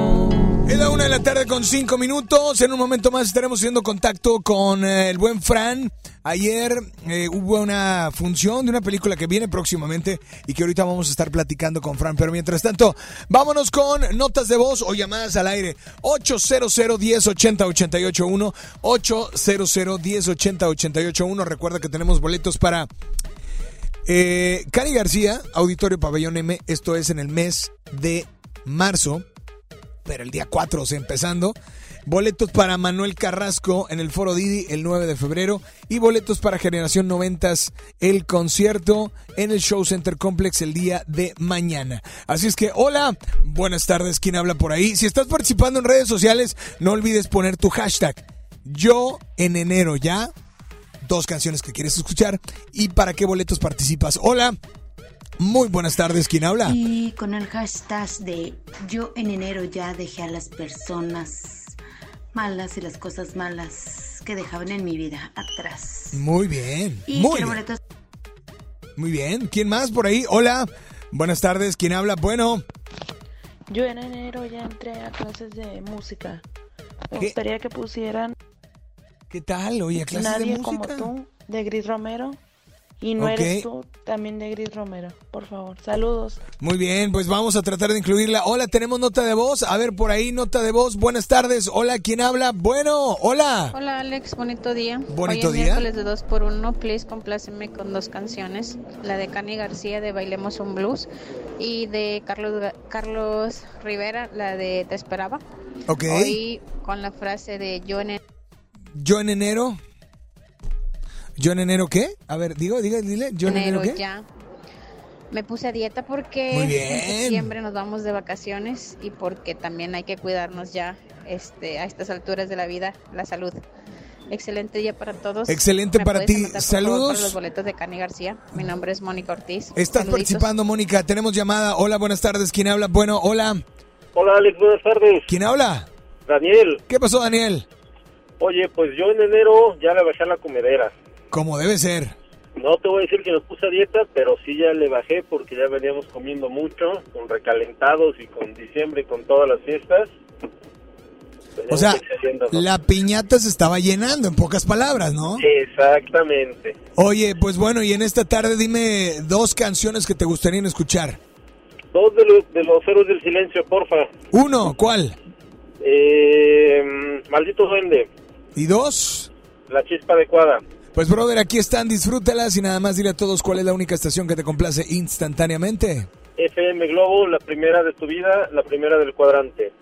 Es la una de la tarde con cinco minutos. En un momento más estaremos haciendo contacto con eh, el buen Fran. Ayer eh, hubo una función de una película que viene próximamente y que ahorita vamos a estar platicando con Fran. Pero mientras tanto, vámonos con notas de voz o llamadas al aire. 800 10 80 881 800 10 80 881 Recuerda que tenemos boletos para eh, Cari García, Auditorio Pabellón M. Esto es en el mes de marzo pero el día 4, o sea, empezando. Boletos para Manuel Carrasco en el Foro Didi el 9 de febrero y boletos para Generación 90 el concierto en el Show Center Complex el día de mañana. Así es que hola, buenas tardes, ¿quién habla por ahí? Si estás participando en redes sociales, no olvides poner tu hashtag yo en enero ya, dos canciones que quieres escuchar y para qué boletos participas. Hola. Muy buenas tardes, ¿quién habla? Y con el hashtag de yo en enero ya dejé a las personas malas y las cosas malas que dejaban en mi vida atrás. Muy bien. Y muy quiero bien. boletos Muy bien. ¿Quién más por ahí? Hola. Buenas tardes, ¿quién habla? Bueno, Yo en enero ya entré a clases de música. Me ¿Qué? gustaría que pusieran ¿qué tal? Oye, clases Nadie de como música. tú, de Gris Romero. Y no eres tú, también de Gris Romero. Por favor, saludos. Muy bien, pues vamos a tratar de incluirla. Hola, tenemos nota de voz. A ver, por ahí, nota de voz. Buenas tardes. Hola, ¿quién habla? Bueno, hola. Hola Alex, bonito día. Bonito Hoy es día. miércoles de 2 por 1 please compláceme con dos canciones. La de Cani García de Bailemos un Blues y de Carlos, Carlos Rivera, la de Te Esperaba. Ok. Hoy con la frase de yo en el- Yo en enero. ¿Yo en enero qué? A ver, digo, diga, dile. ¿Yo en enero, enero qué? ya. Me puse a dieta porque Muy en bien. septiembre nos vamos de vacaciones y porque también hay que cuidarnos ya este, a estas alturas de la vida, la salud. Excelente día para todos. Excelente ¿Me para ti. anotar, por Saludos. para los boletos de Cani García. Mi nombre es Mónica Ortiz. Estás Saluditos. participando, Mónica. Tenemos llamada. Hola, buenas tardes. ¿Quién habla? Bueno, hola. Hola Alex, buenas tardes. ¿Quién habla? Daniel, ¿Qué pasó, Daniel? Oye, pues yo en enero ya le bajé a la comedera. Como debe ser. No te voy a decir que me puse a dieta, pero sí ya le bajé porque ya veníamos comiendo mucho, con recalentados y con diciembre y con todas las fiestas. O sea, la piñata se estaba llenando, en pocas palabras, ¿no? Exactamente. Oye, pues bueno, y en esta tarde dime dos canciones que te gustarían escuchar. Dos de los, de los héroes del silencio, porfa. Uno, ¿cuál? Eh, maldito duende, ¿Y dos? la chispa adecuada. Pues brother, aquí están, disfrútalas y nada más dile a todos cuál es la única estación que te complace instantáneamente. FM Globo, la primera de tu vida, la primera del cuadrante.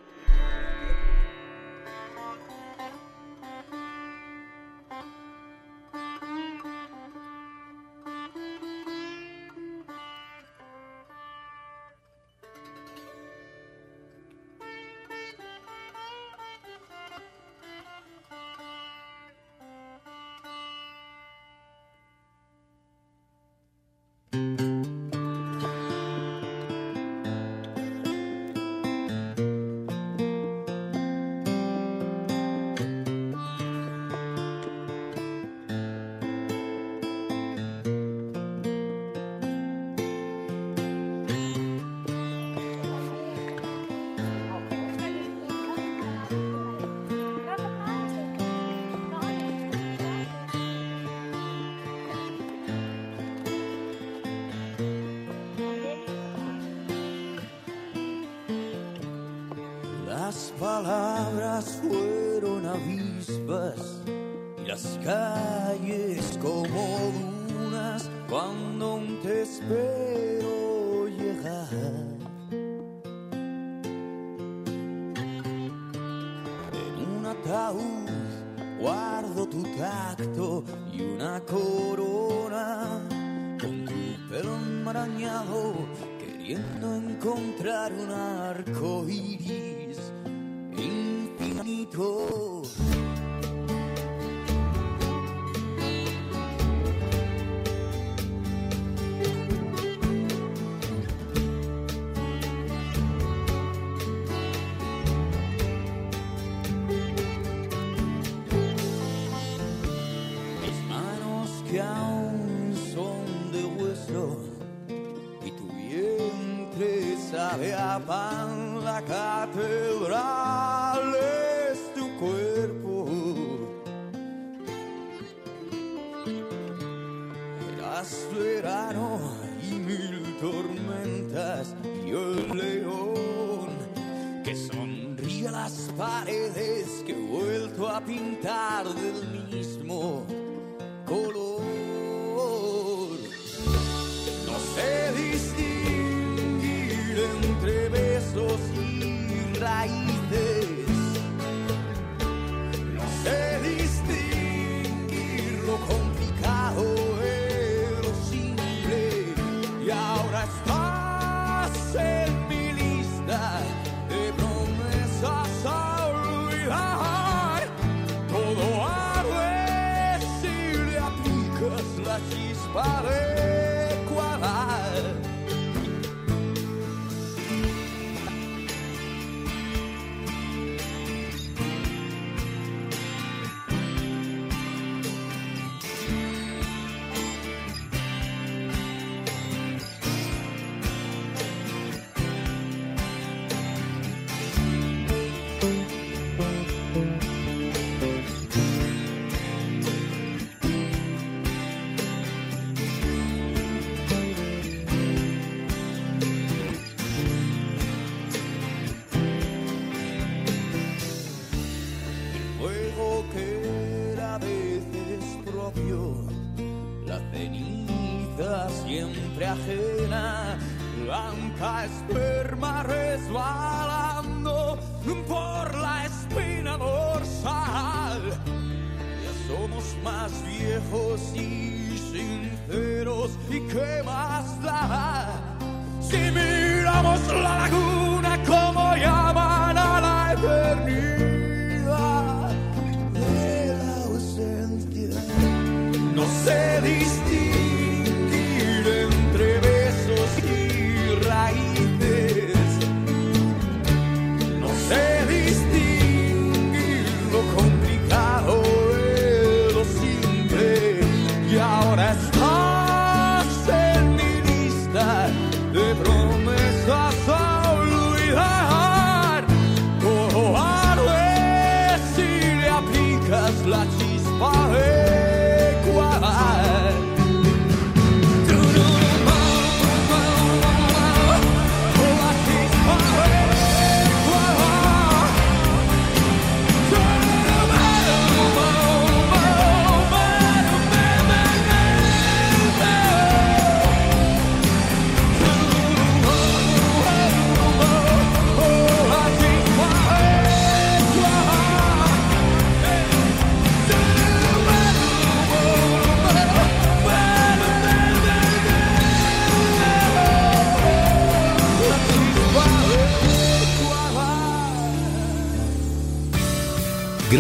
pintar de parei.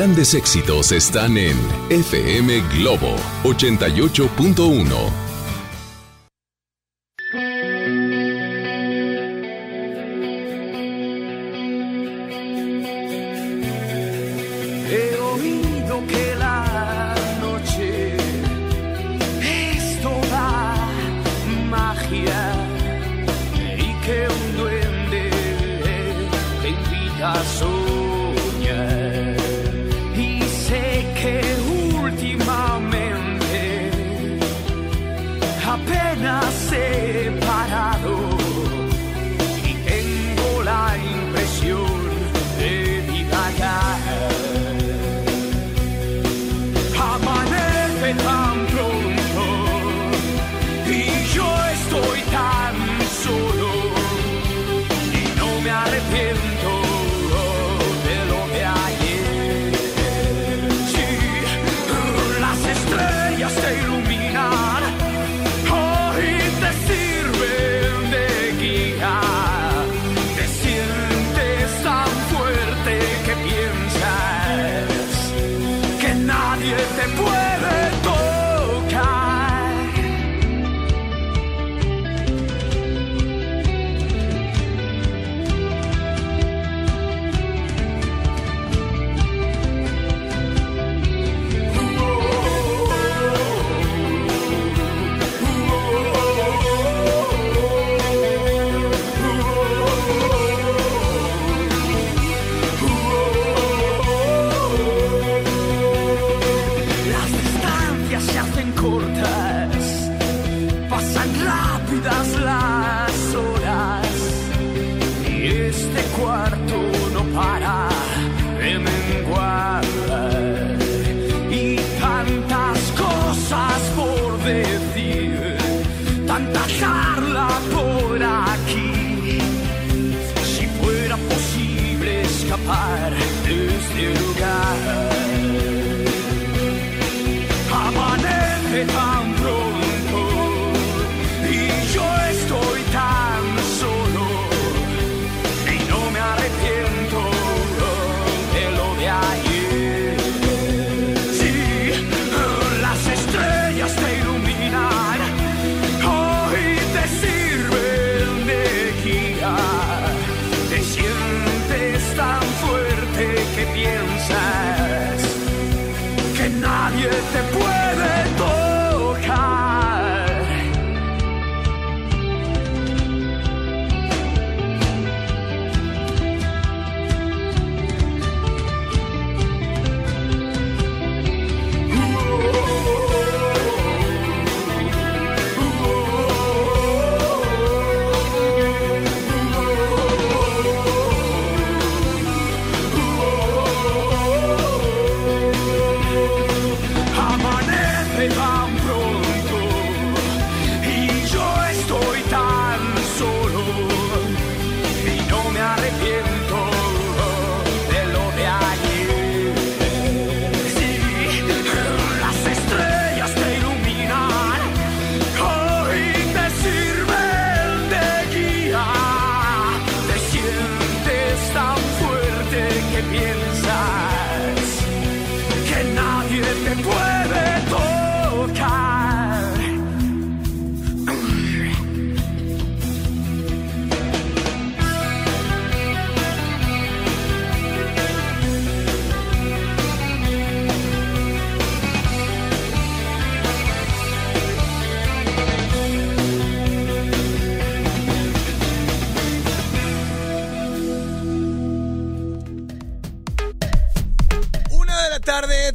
grandes éxitos están en FM Globo 88.1. He oído que la noche es toda magia y que un duende te invita a sol.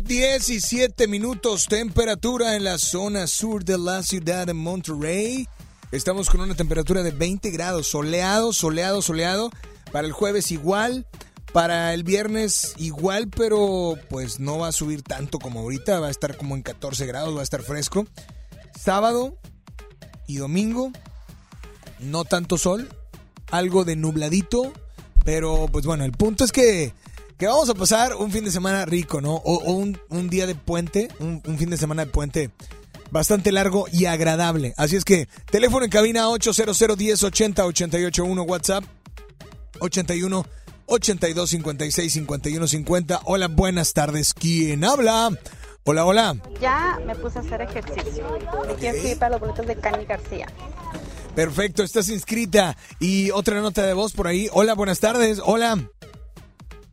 17 minutos, temperatura en la zona sur de la ciudad de Monterrey. Estamos con una temperatura de 20 grados, soleado, soleado, soleado. Para el jueves igual, para el viernes igual, pero pues no va a subir tanto como ahorita, va a estar como en 14 grados, va a estar fresco. Sábado y domingo, no tanto sol, algo de nubladito, pero pues bueno, el punto es que, que vamos a pasar un fin de semana rico, ¿no? O, o un, un día de puente, un, un fin de semana de puente bastante largo y agradable. Así es que teléfono en cabina 800 1080 881 WhatsApp 81 82 56 51 50. Hola, buenas tardes. ¿Quién habla? Hola, hola. Ya me puse a hacer ejercicio. Quiero inscribir para los boletos de Cani García. Perfecto, estás inscrita. Y otra nota de voz por ahí. Hola, buenas tardes. Hola.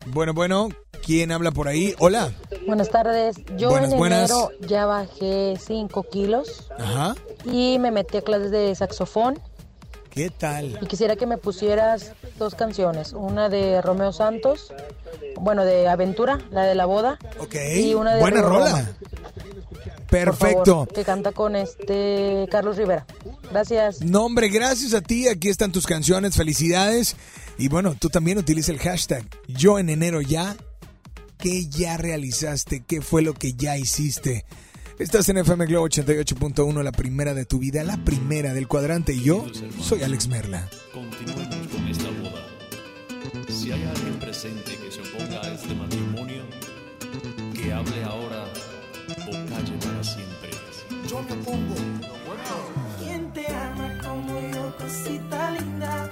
Bueno, bueno, ¿quién habla por ahí? Hola. Buenas tardes. Yo Buenas, en buenas. enero ya bajé 5 kilos Ajá. y me metí a clases de saxofón. ¿Qué tal? Y quisiera que me pusieras dos canciones. Una de Romeo Santos, bueno, de Aventura, la de la boda. Ok. Y una de Buena rola. Perfecto. favor, que canta con este Carlos Rivera. Gracias. No, hombre, gracias a ti. Aquí están tus canciones. Felicidades. Y bueno, tú también utiliza el hashtag Yo en enero ya. ¿Qué ya realizaste? ¿Qué fue lo que ya hiciste? Estás en FM Globo 88.1, la primera de tu vida, la primera del cuadrante. Y yo soy Alex Merla. Continuemos con esta boda. Si hay alguien presente que se oponga a este matrimonio, que hable ahora o calle para siempre. Yo me opongo. ¿Quién te ama como yo, cosita linda?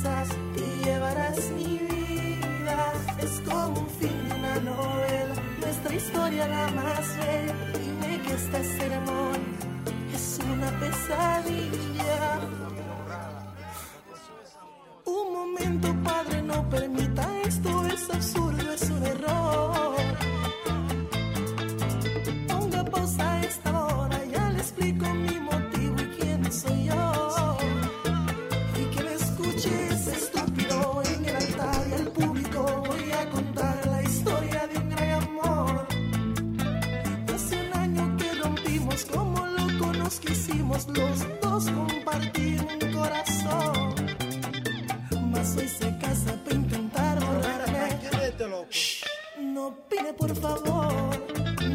Te llevarás mi vida. Es como un fin de una novela, nuestra historia la más bella. Dime que esta ceremonia es una pesadilla. Un momento, padre, no permita esto, es absurdo, es un error. Ponga pausa a esta hora, ya le explico mi motivo y quién soy yo. Los dos compartir un corazón. Mas hoy se casa para intentar borrarme. Shh, No pide por favor,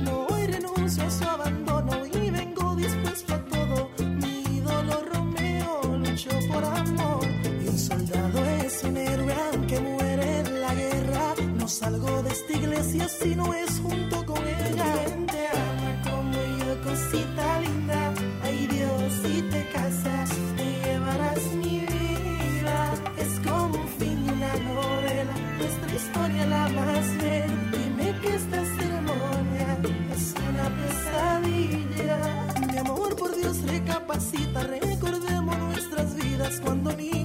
no hoy renuncio a su abandono y vengo dispuesto a todo. Mi ídolo Romeo luchó por amor y un soldado es un héroe aunque muere en la guerra. salgo de esta iglesia si no es recordemos nuestras vidas cuando niño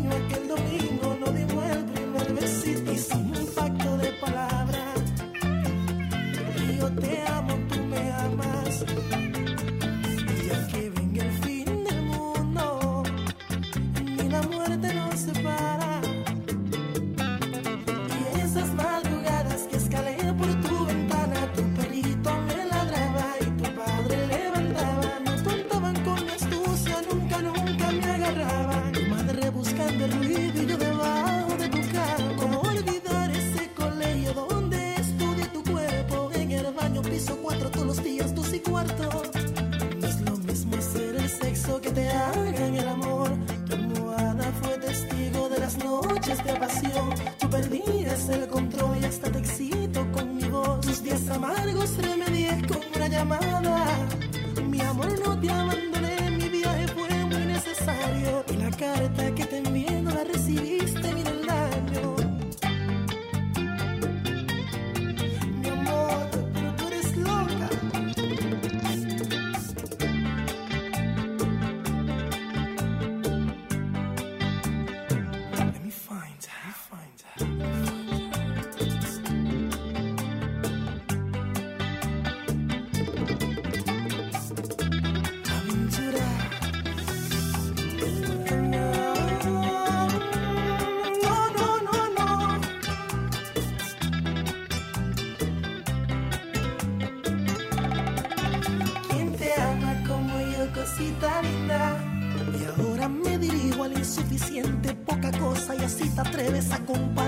acompañar.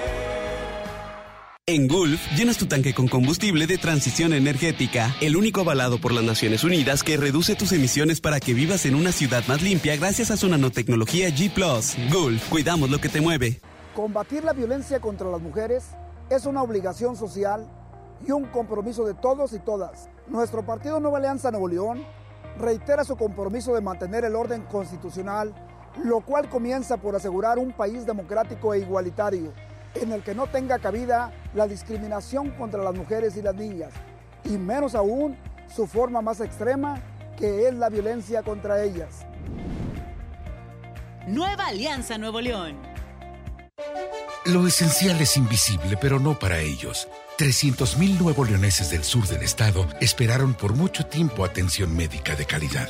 En Gulf, llenas tu tanque con combustible de transición energética, el único avalado por las Naciones Unidas que reduce tus emisiones para que vivas en una ciudad más limpia gracias a su nanotecnología G ⁇ Gulf, cuidamos lo que te mueve. Combatir la violencia contra las mujeres es una obligación social y un compromiso de todos y todas. Nuestro partido Nueva Alianza Nuevo León reitera su compromiso de mantener el orden constitucional, lo cual comienza por asegurar un país democrático e igualitario, en el que no tenga cabida la discriminación contra las mujeres y las niñas, y menos aún su forma más extrema, que es la violencia contra ellas. Nueva Alianza Nuevo León. Lo esencial es invisible, pero no para ellos. 300.000 nuevo leoneses del sur del estado esperaron por mucho tiempo atención médica de calidad.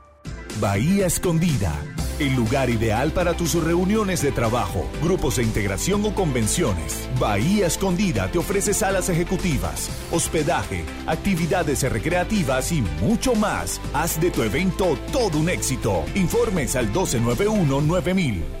Bahía Escondida, el lugar ideal para tus reuniones de trabajo, grupos de integración o convenciones. Bahía Escondida te ofrece salas ejecutivas, hospedaje, actividades recreativas y mucho más. Haz de tu evento todo un éxito. Informes al 1291-9000.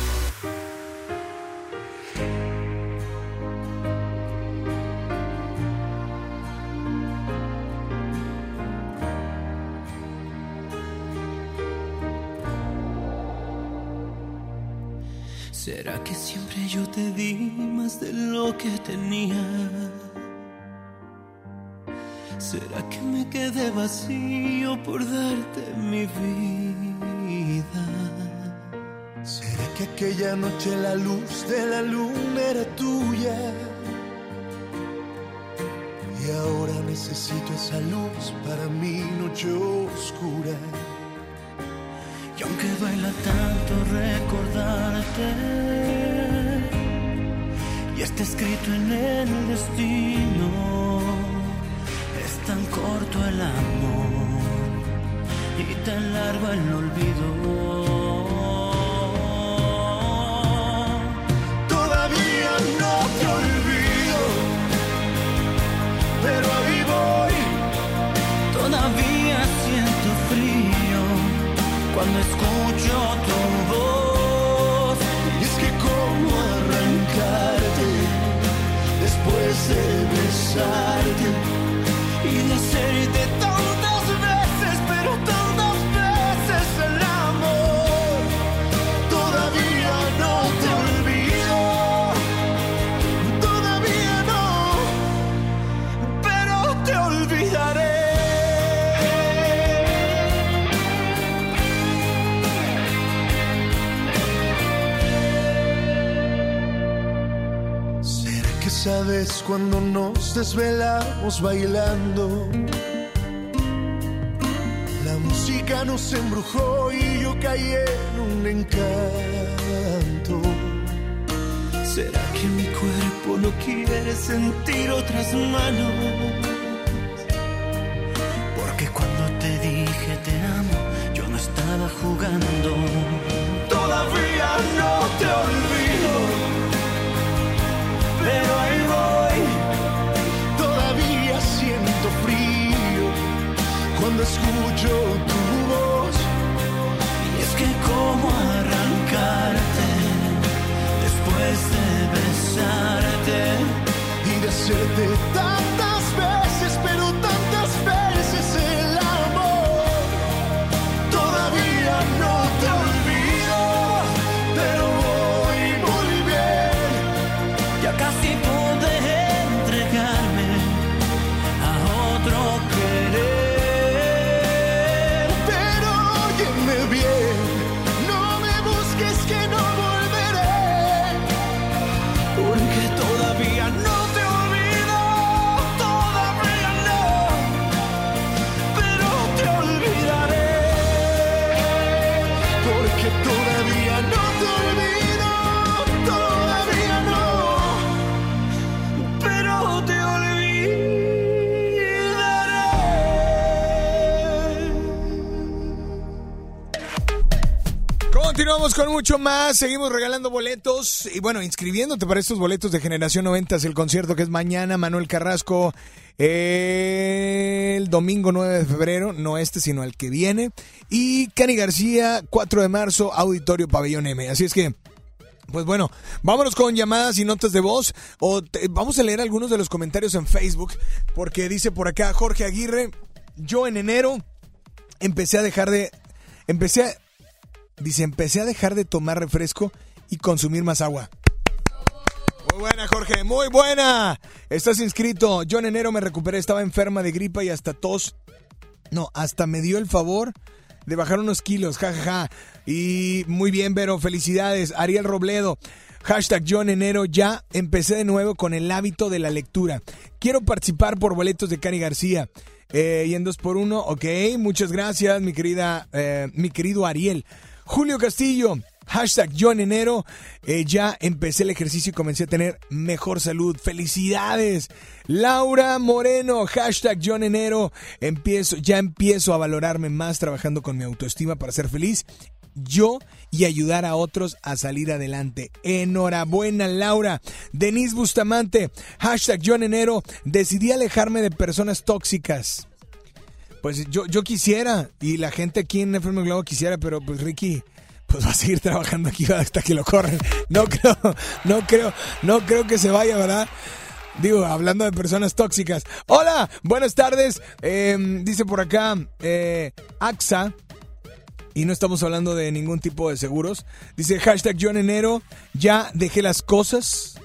¿Será que siempre yo te di más de lo que tenía? ¿Será que me quedé vacío por darte mi vida? ¿Será que aquella noche la luz de la luna era tuya? Y ahora necesito esa luz para mi noche oscura. Aunque duela tanto recordarte, y está escrito en el destino, es tan corto el amor y tan largo el olvido. Cuando escucho tu voz. Y es que cómo arrancarte después de besarte sabes cuando nos desvelamos bailando? La música nos embrujó y yo caí en un encanto. ¿Será que mi cuerpo no quiere sentir otras manos? Cuando escucho tu voz. Y es que cómo arrancarte después de besarte y de hacerte tantas Con mucho más, seguimos regalando boletos y bueno, inscribiéndote para estos boletos de Generación 90, el concierto que es mañana, Manuel Carrasco, el domingo 9 de febrero, no este, sino el que viene, y Cani García, 4 de marzo, Auditorio Pabellón M. Así es que... Pues bueno, vámonos con llamadas y notas de voz. O vamos a leer algunos de los comentarios en Facebook. Porque dice por acá Jorge Aguirre. Yo en enero empecé a dejar de. Empecé a. Dice, empecé a dejar de tomar refresco y consumir más agua. Muy buena, Jorge, muy buena. Estás inscrito. Yo en enero me recuperé, estaba enferma de gripa y hasta tos. No, hasta me dio el favor de bajar unos kilos, jajaja. Y muy bien, Vero, felicidades. Ariel Robledo. Hashtag yo en enero ya empecé de nuevo con el hábito de la lectura. Quiero participar por boletos de Cani García. Eh, y en dos por uno, ok, muchas gracias, mi querida, eh, mi querido Ariel. Julio Castillo, hashtag yo en enero, eh, ya empecé el ejercicio y comencé a tener mejor salud. Felicidades. Laura Moreno, hashtag yo en enero, empiezo, ya empiezo a valorarme más trabajando con mi autoestima para ser feliz. Yo y ayudar a otros a salir adelante. Enhorabuena, Laura. Denise Bustamante, hashtag yo en enero, decidí alejarme de personas tóxicas. Pues yo, yo quisiera, y la gente aquí en FM Globo quisiera, pero pues Ricky, pues va a seguir <laughs> trabajando aquí hasta que lo corren. No creo, no creo, no creo que se vaya, ¿verdad? Digo, hablando de personas tóxicas. Hola, buenas tardes. Eh, dice por acá, eh, AXA, y no estamos hablando de ningún tipo de seguros. Dice hashtag yo en enero, ya dejé las cosas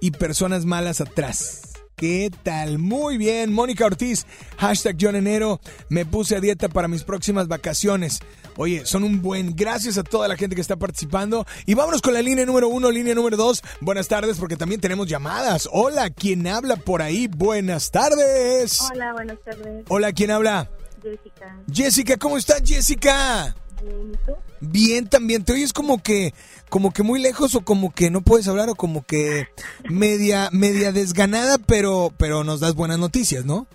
y personas malas atrás. ¿Qué tal? Muy bien, Mónica Ortiz, hashtag yo en enero, me puse a dieta para mis próximas vacaciones. Oye, son un buen, gracias a toda la gente que está participando. Y vámonos con la línea número uno, línea número dos. Buenas tardes, porque también tenemos llamadas. Hola, ¿quién habla por ahí? Buenas tardes. Hola, buenas tardes. Hola, ¿quién habla? Jessica. Jessica, ¿cómo estás, Jessica? Bien, ¿y tú? Bien, también. ¿Te oyes como que, como que muy lejos o como que no puedes hablar o como que media, media desganada, pero, pero nos das buenas noticias, ¿no?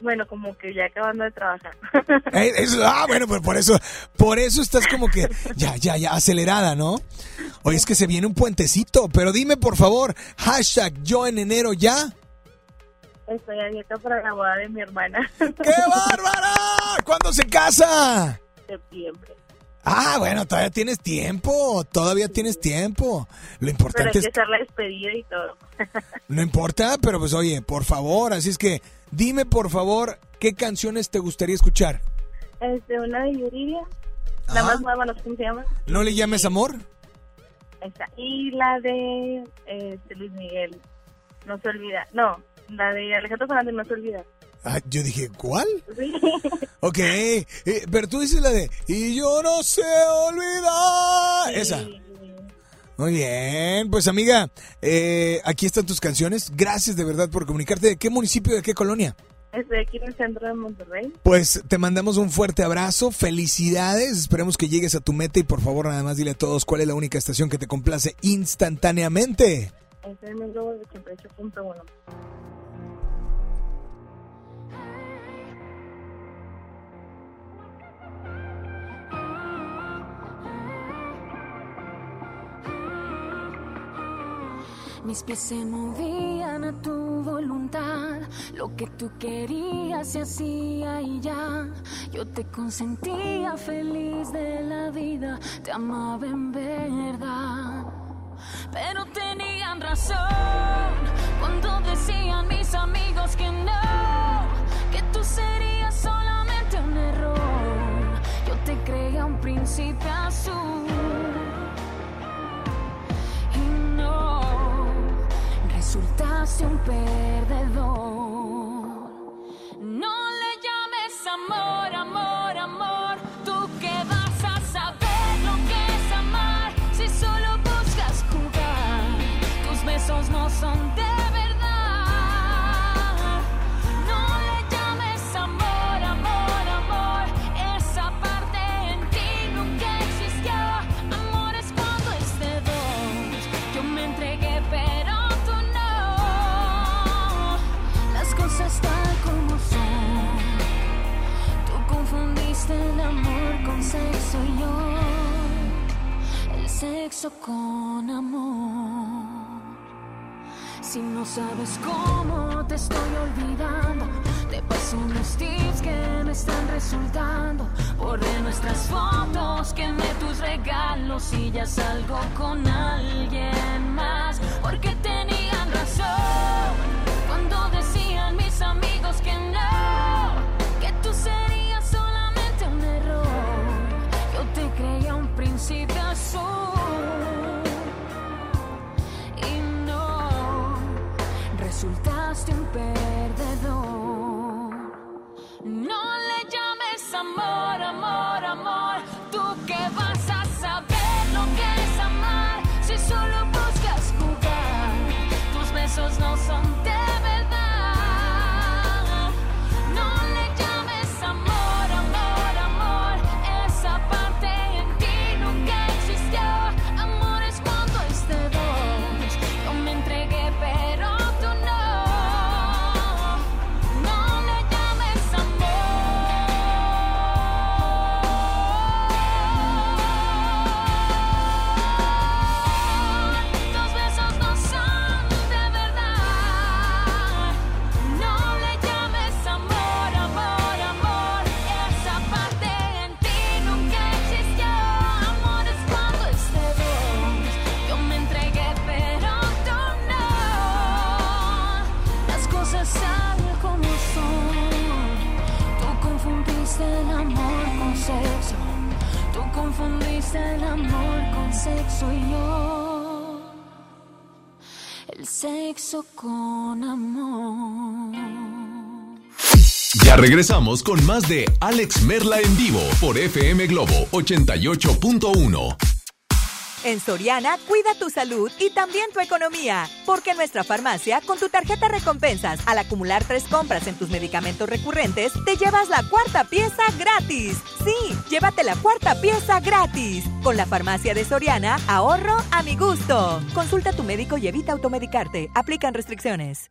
Bueno, como que ya acabando de trabajar. Eh, eso- ah, bueno, pues por eso, por eso estás como que ya, ya, ya acelerada, ¿no? Oye, es que se viene un puentecito, pero dime por favor, hashtag yo en enero ya. Estoy a dieta para la boda de mi hermana. ¡Qué bárbara! ¿Cuándo se casa? Septiembre. Ah, bueno, todavía tienes tiempo, todavía tienes tiempo. Lo Pero hay importante que es hacer la despedida y todo. <laughs> No importa, pero pues oye, por favor, así es que dime por favor qué canciones te gustaría escuchar. Este, una de Yuridia. La más nueva, no sé cómo se llama. ¿No le llames amor? Esa. Y la de este, Luis Miguel. No se olvida. No, la de Alejandro Fernández, no se olvida. Ah, yo dije, ¿cuál? Ok, eh, pero tú dices la de Y yo no sé olvidar. Esa. Muy bien, pues amiga, eh, aquí están tus canciones. Gracias de verdad por comunicarte. ¿De qué municipio, de qué colonia? Estoy aquí en el centro de Monterrey. Pues te mandamos un fuerte abrazo, felicidades, esperemos que llegues a tu meta y por favor nada más dile a todos cuál es la única estación que te complace instantáneamente. Este es 88.1. Mis pies se movían a tu voluntad, lo que tú querías se hacía y ya. Yo te consentía feliz de la vida, te amaba en verdad. Pero tenían razón cuando decían mis amigos que no, que tú serías regresamos con más de Alex Merla en vivo por FM Globo 88.1. En Soriana, cuida tu salud y también tu economía. Porque en nuestra farmacia, con tu tarjeta recompensas, al acumular tres compras en tus medicamentos recurrentes, te llevas la cuarta pieza gratis. Sí, llévate la cuarta pieza gratis. Con la farmacia de Soriana, ahorro a mi gusto. Consulta a tu médico y evita automedicarte. Aplican restricciones.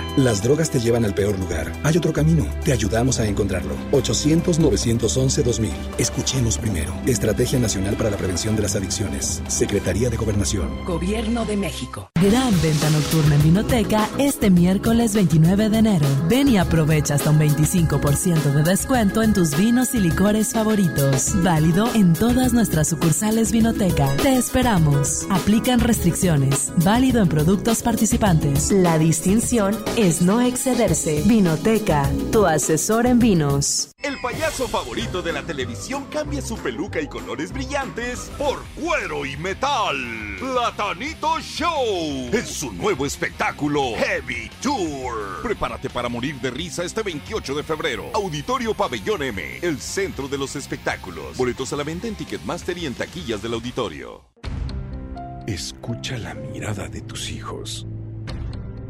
Las drogas te llevan al peor lugar. Hay otro camino. Te ayudamos a encontrarlo. 800-911-2000. Escuchemos primero. Estrategia Nacional para la Prevención de las Adicciones. Secretaría de Gobernación. Gobierno de México. Gran venta nocturna en Vinoteca este miércoles 29 de enero. Ven y aprovecha hasta un 25% de descuento en tus vinos y licores favoritos. Válido en todas nuestras sucursales Vinoteca. Te esperamos. Aplican restricciones. Válido en productos participantes. La distinción es no excederse. Vinoteca, tu asesor en vinos. El payaso favorito de la televisión cambia su peluca y colores brillantes por cuero y metal. Platanito Show es su nuevo espectáculo Heavy Tour. Prepárate para morir de risa este 28 de febrero. Auditorio Pabellón M, el centro de los espectáculos. Boletos a la venta en Ticketmaster y en taquillas del auditorio. Escucha la mirada de tus hijos.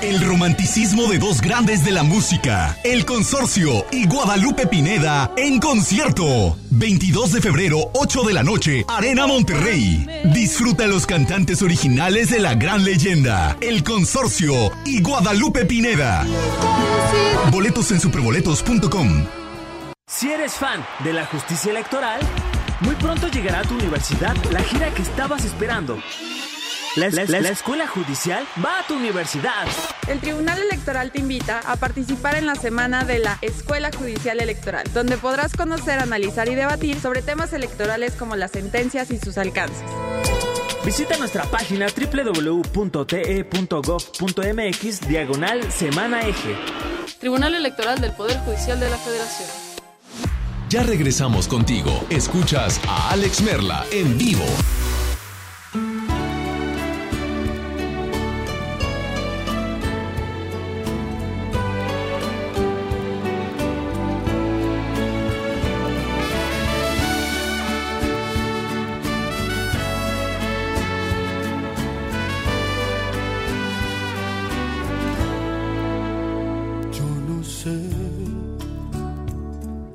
El romanticismo de dos grandes de la música, El Consorcio y Guadalupe Pineda en concierto. 22 de febrero, 8 de la noche, Arena Monterrey. Disfruta los cantantes originales de la gran leyenda, El Consorcio y Guadalupe Pineda. Boletos en superboletos.com. Si eres fan de la justicia electoral, muy pronto llegará a tu universidad la gira que estabas esperando. La, la- la escuela judicial va a tu universidad. El Tribunal Electoral te invita a participar en la semana de la Escuela Judicial Electoral, donde podrás conocer, analizar y debatir sobre temas electorales como las sentencias y sus alcances. Visita nuestra página www.te.gov.mx diagonal semana eje. Tribunal Electoral del Poder Judicial de la Federación. Ya regresamos contigo. Escuchas a Alex Merla en vivo.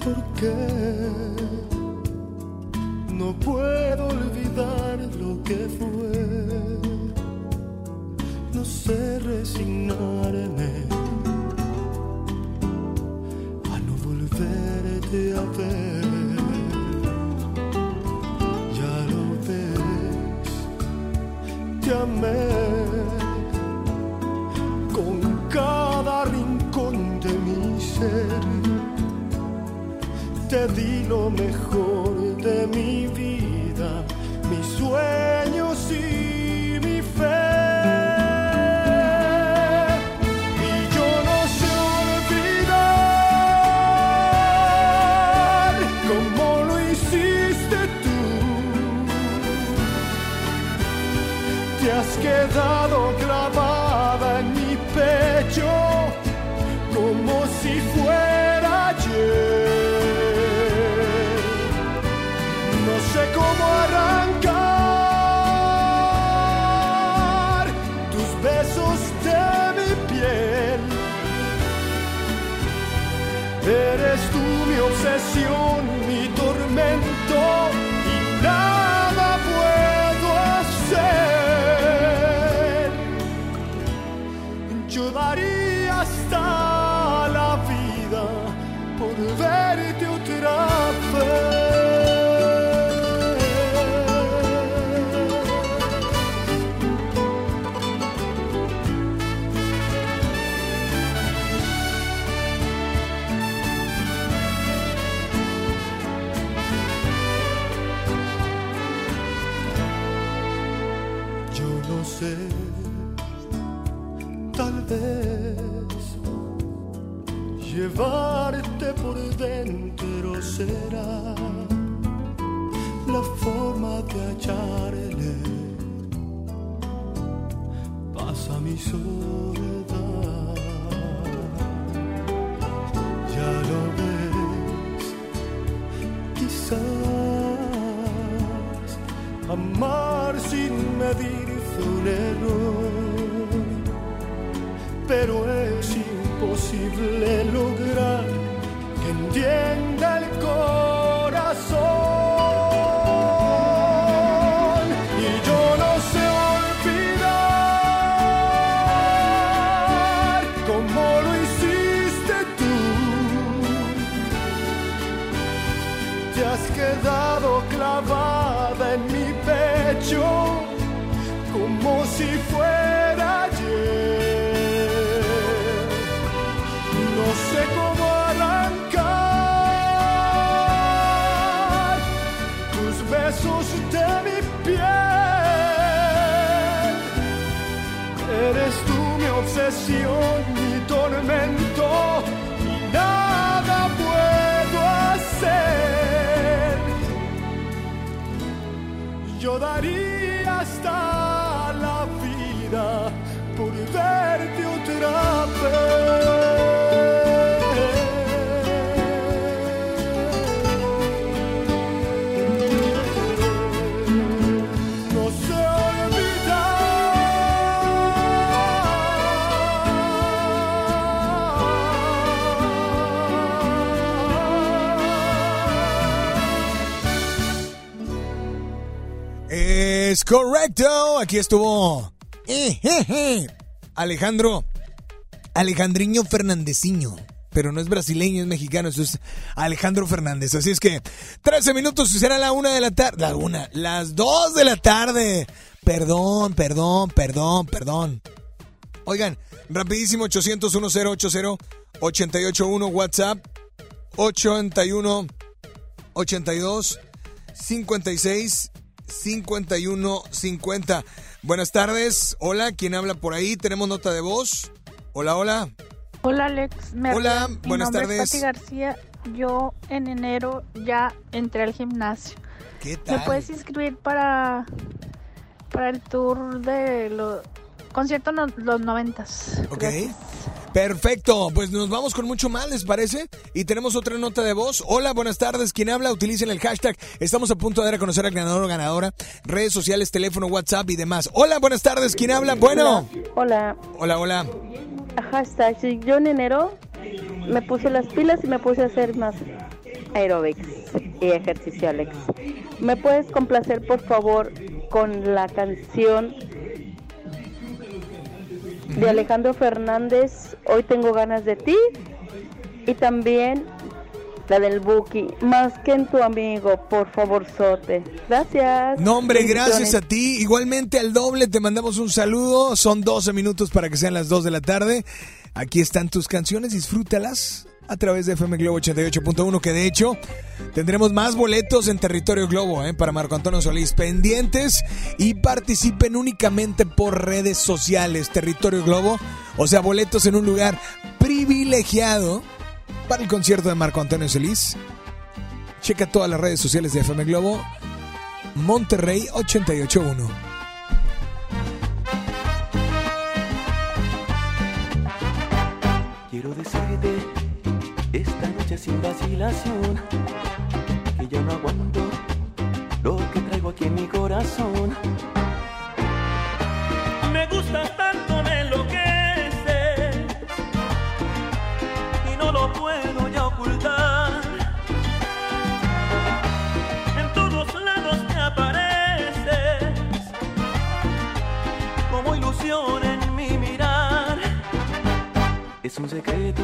Por qué no puedo olvidar lo que fue. No sé resignarme a no volverte a ver. Ya lo ves, te amé Te lo mejor de mi vida, mis sueños y mi fe. Y Es correcto. Aquí estuvo eh, je, je. Alejandro Alejandriño Fernandeciño. Pero no es brasileño, es mexicano, eso es Alejandro Fernández. Así es que 13 minutos y será la una de la tarde. La una, las dos de la tarde. Perdón, perdón, perdón, perdón. Oigan, rapidísimo 800 1080 881 WhatsApp 81 82 56 51 50. Buenas tardes. Hola, ¿quién habla por ahí? Tenemos nota de voz. Hola, hola. Hola Alex, Me- Hola, mi buenas tardes. Es Pati García. Yo en enero ya entré al gimnasio. ¿Qué ¿Me puedes inscribir para para el tour de los concierto no- los noventas? Ok. Perfecto, pues nos vamos con mucho más, ¿les parece? Y tenemos otra nota de voz. Hola, buenas tardes. ¿Quién habla? Utilicen el hashtag. Estamos a punto de dar a conocer al ganador o ganadora. Redes sociales, teléfono, WhatsApp y demás. Hola, buenas tardes. ¿Quién habla? Bueno. Hola, Hola, hola. hashtag. sí, Yo en enero me puse las pilas y me puse a hacer más aerobics y ejercicio, Alex. ¿Me puedes complacer, por favor, con la canción de Alejandro Fernández, Hoy tengo ganas de ti? Y también la del Buki, más que en tu amigo, por favor, Sote. Gracias. No, hombre, gracias a ti. Igualmente al doble te mandamos un saludo. Son 12 minutos para que sean las 2 de la tarde. Aquí están tus canciones, disfrútalas a través de FM Globo 88.1, que de hecho tendremos más boletos en territorio Globo ¿eh? para Marco Antonio Solís. Pendientes y participen únicamente por redes sociales, territorio Globo. O sea, boletos en un lugar privilegiado para el concierto de Marco Antonio Solís. Checa todas las redes sociales de FM Globo. Monterrey 881. Sin vacilación que ya no aguanto lo que traigo aquí en mi corazón. Me gustas tanto, me enloqueces y no lo puedo ya ocultar. En todos lados te apareces como ilusión en mi mirar. Es un secreto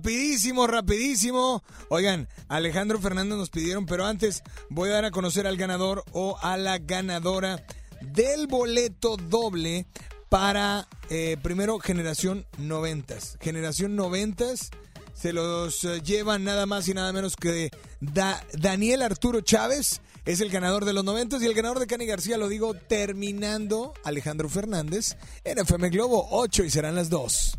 Rapidísimo, rapidísimo. Oigan, Alejandro Fernández nos pidieron, pero antes voy a dar a conocer al ganador o a la ganadora del boleto doble para eh, primero generación noventas. Generación noventas se los eh, lleva nada más y nada menos que Da- Daniel Arturo Chávez. Es el ganador de los noventas y el ganador de Cani García, lo digo terminando, Alejandro Fernández en FM Globo 8 y serán las 2.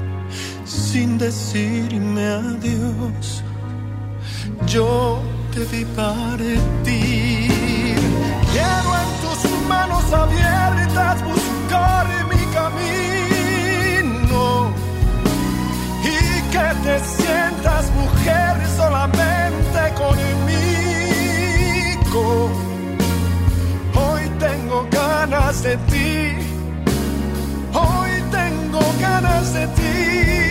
sin decirme adiós. Yo te vi partir. Quiero en tus manos abiertas buscar mi camino y que te sientas mujer solamente conmigo. Hoy tengo ganas de ti. Hoy tengo ganas de ti.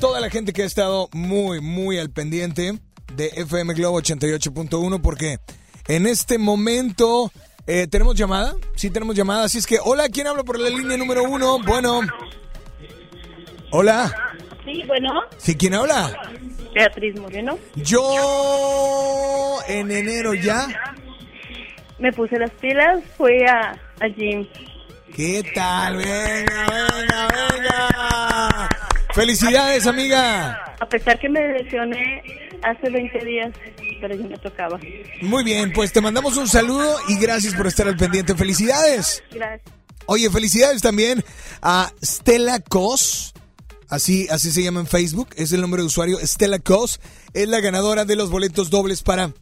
Toda la gente que ha estado muy, muy al pendiente de FM Globo 88.1 porque en este momento eh, tenemos llamada. Sí, tenemos llamada. Así es que, hola, ¿quién habla por la línea número uno? Bueno. Hola. Sí, bueno, ¿Sí, quién habla? Beatriz Moreno. Yo en enero ya. Me puse las pilas, fui a, a gym. ¿Qué tal? Venga, venga, venga. Felicidades, amiga. A pesar que me lesioné hace 20 días, pero ya me tocaba. Muy bien, pues te mandamos un saludo y gracias por estar al pendiente. Felicidades. Gracias. Oye, felicidades también a Stella Cos. Así, así se llama en Facebook, es el nombre de usuario. Stella Cos es la ganadora de los boletos dobles para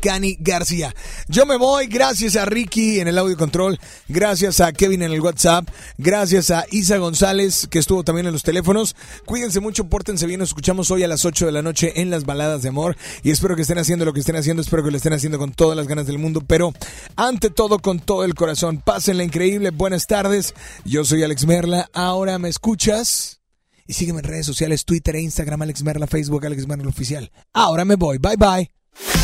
Cani García. Yo me voy, gracias a Ricky en el audio control, gracias a Kevin en el WhatsApp, gracias a Isa González que estuvo también en los teléfonos. Cuídense mucho, pórtense bien, nos escuchamos hoy a las 8 de la noche en las baladas de amor y espero que estén haciendo lo que estén haciendo, espero que lo estén haciendo con todas las ganas del mundo, pero ante todo con todo el corazón. Pásenla increíble, buenas tardes. Yo soy Alex Merla, ahora me escuchas. Y sígueme en redes sociales, Twitter e Instagram, Alex Merla, Facebook, Alex Merla Oficial. Ahora me voy, bye bye.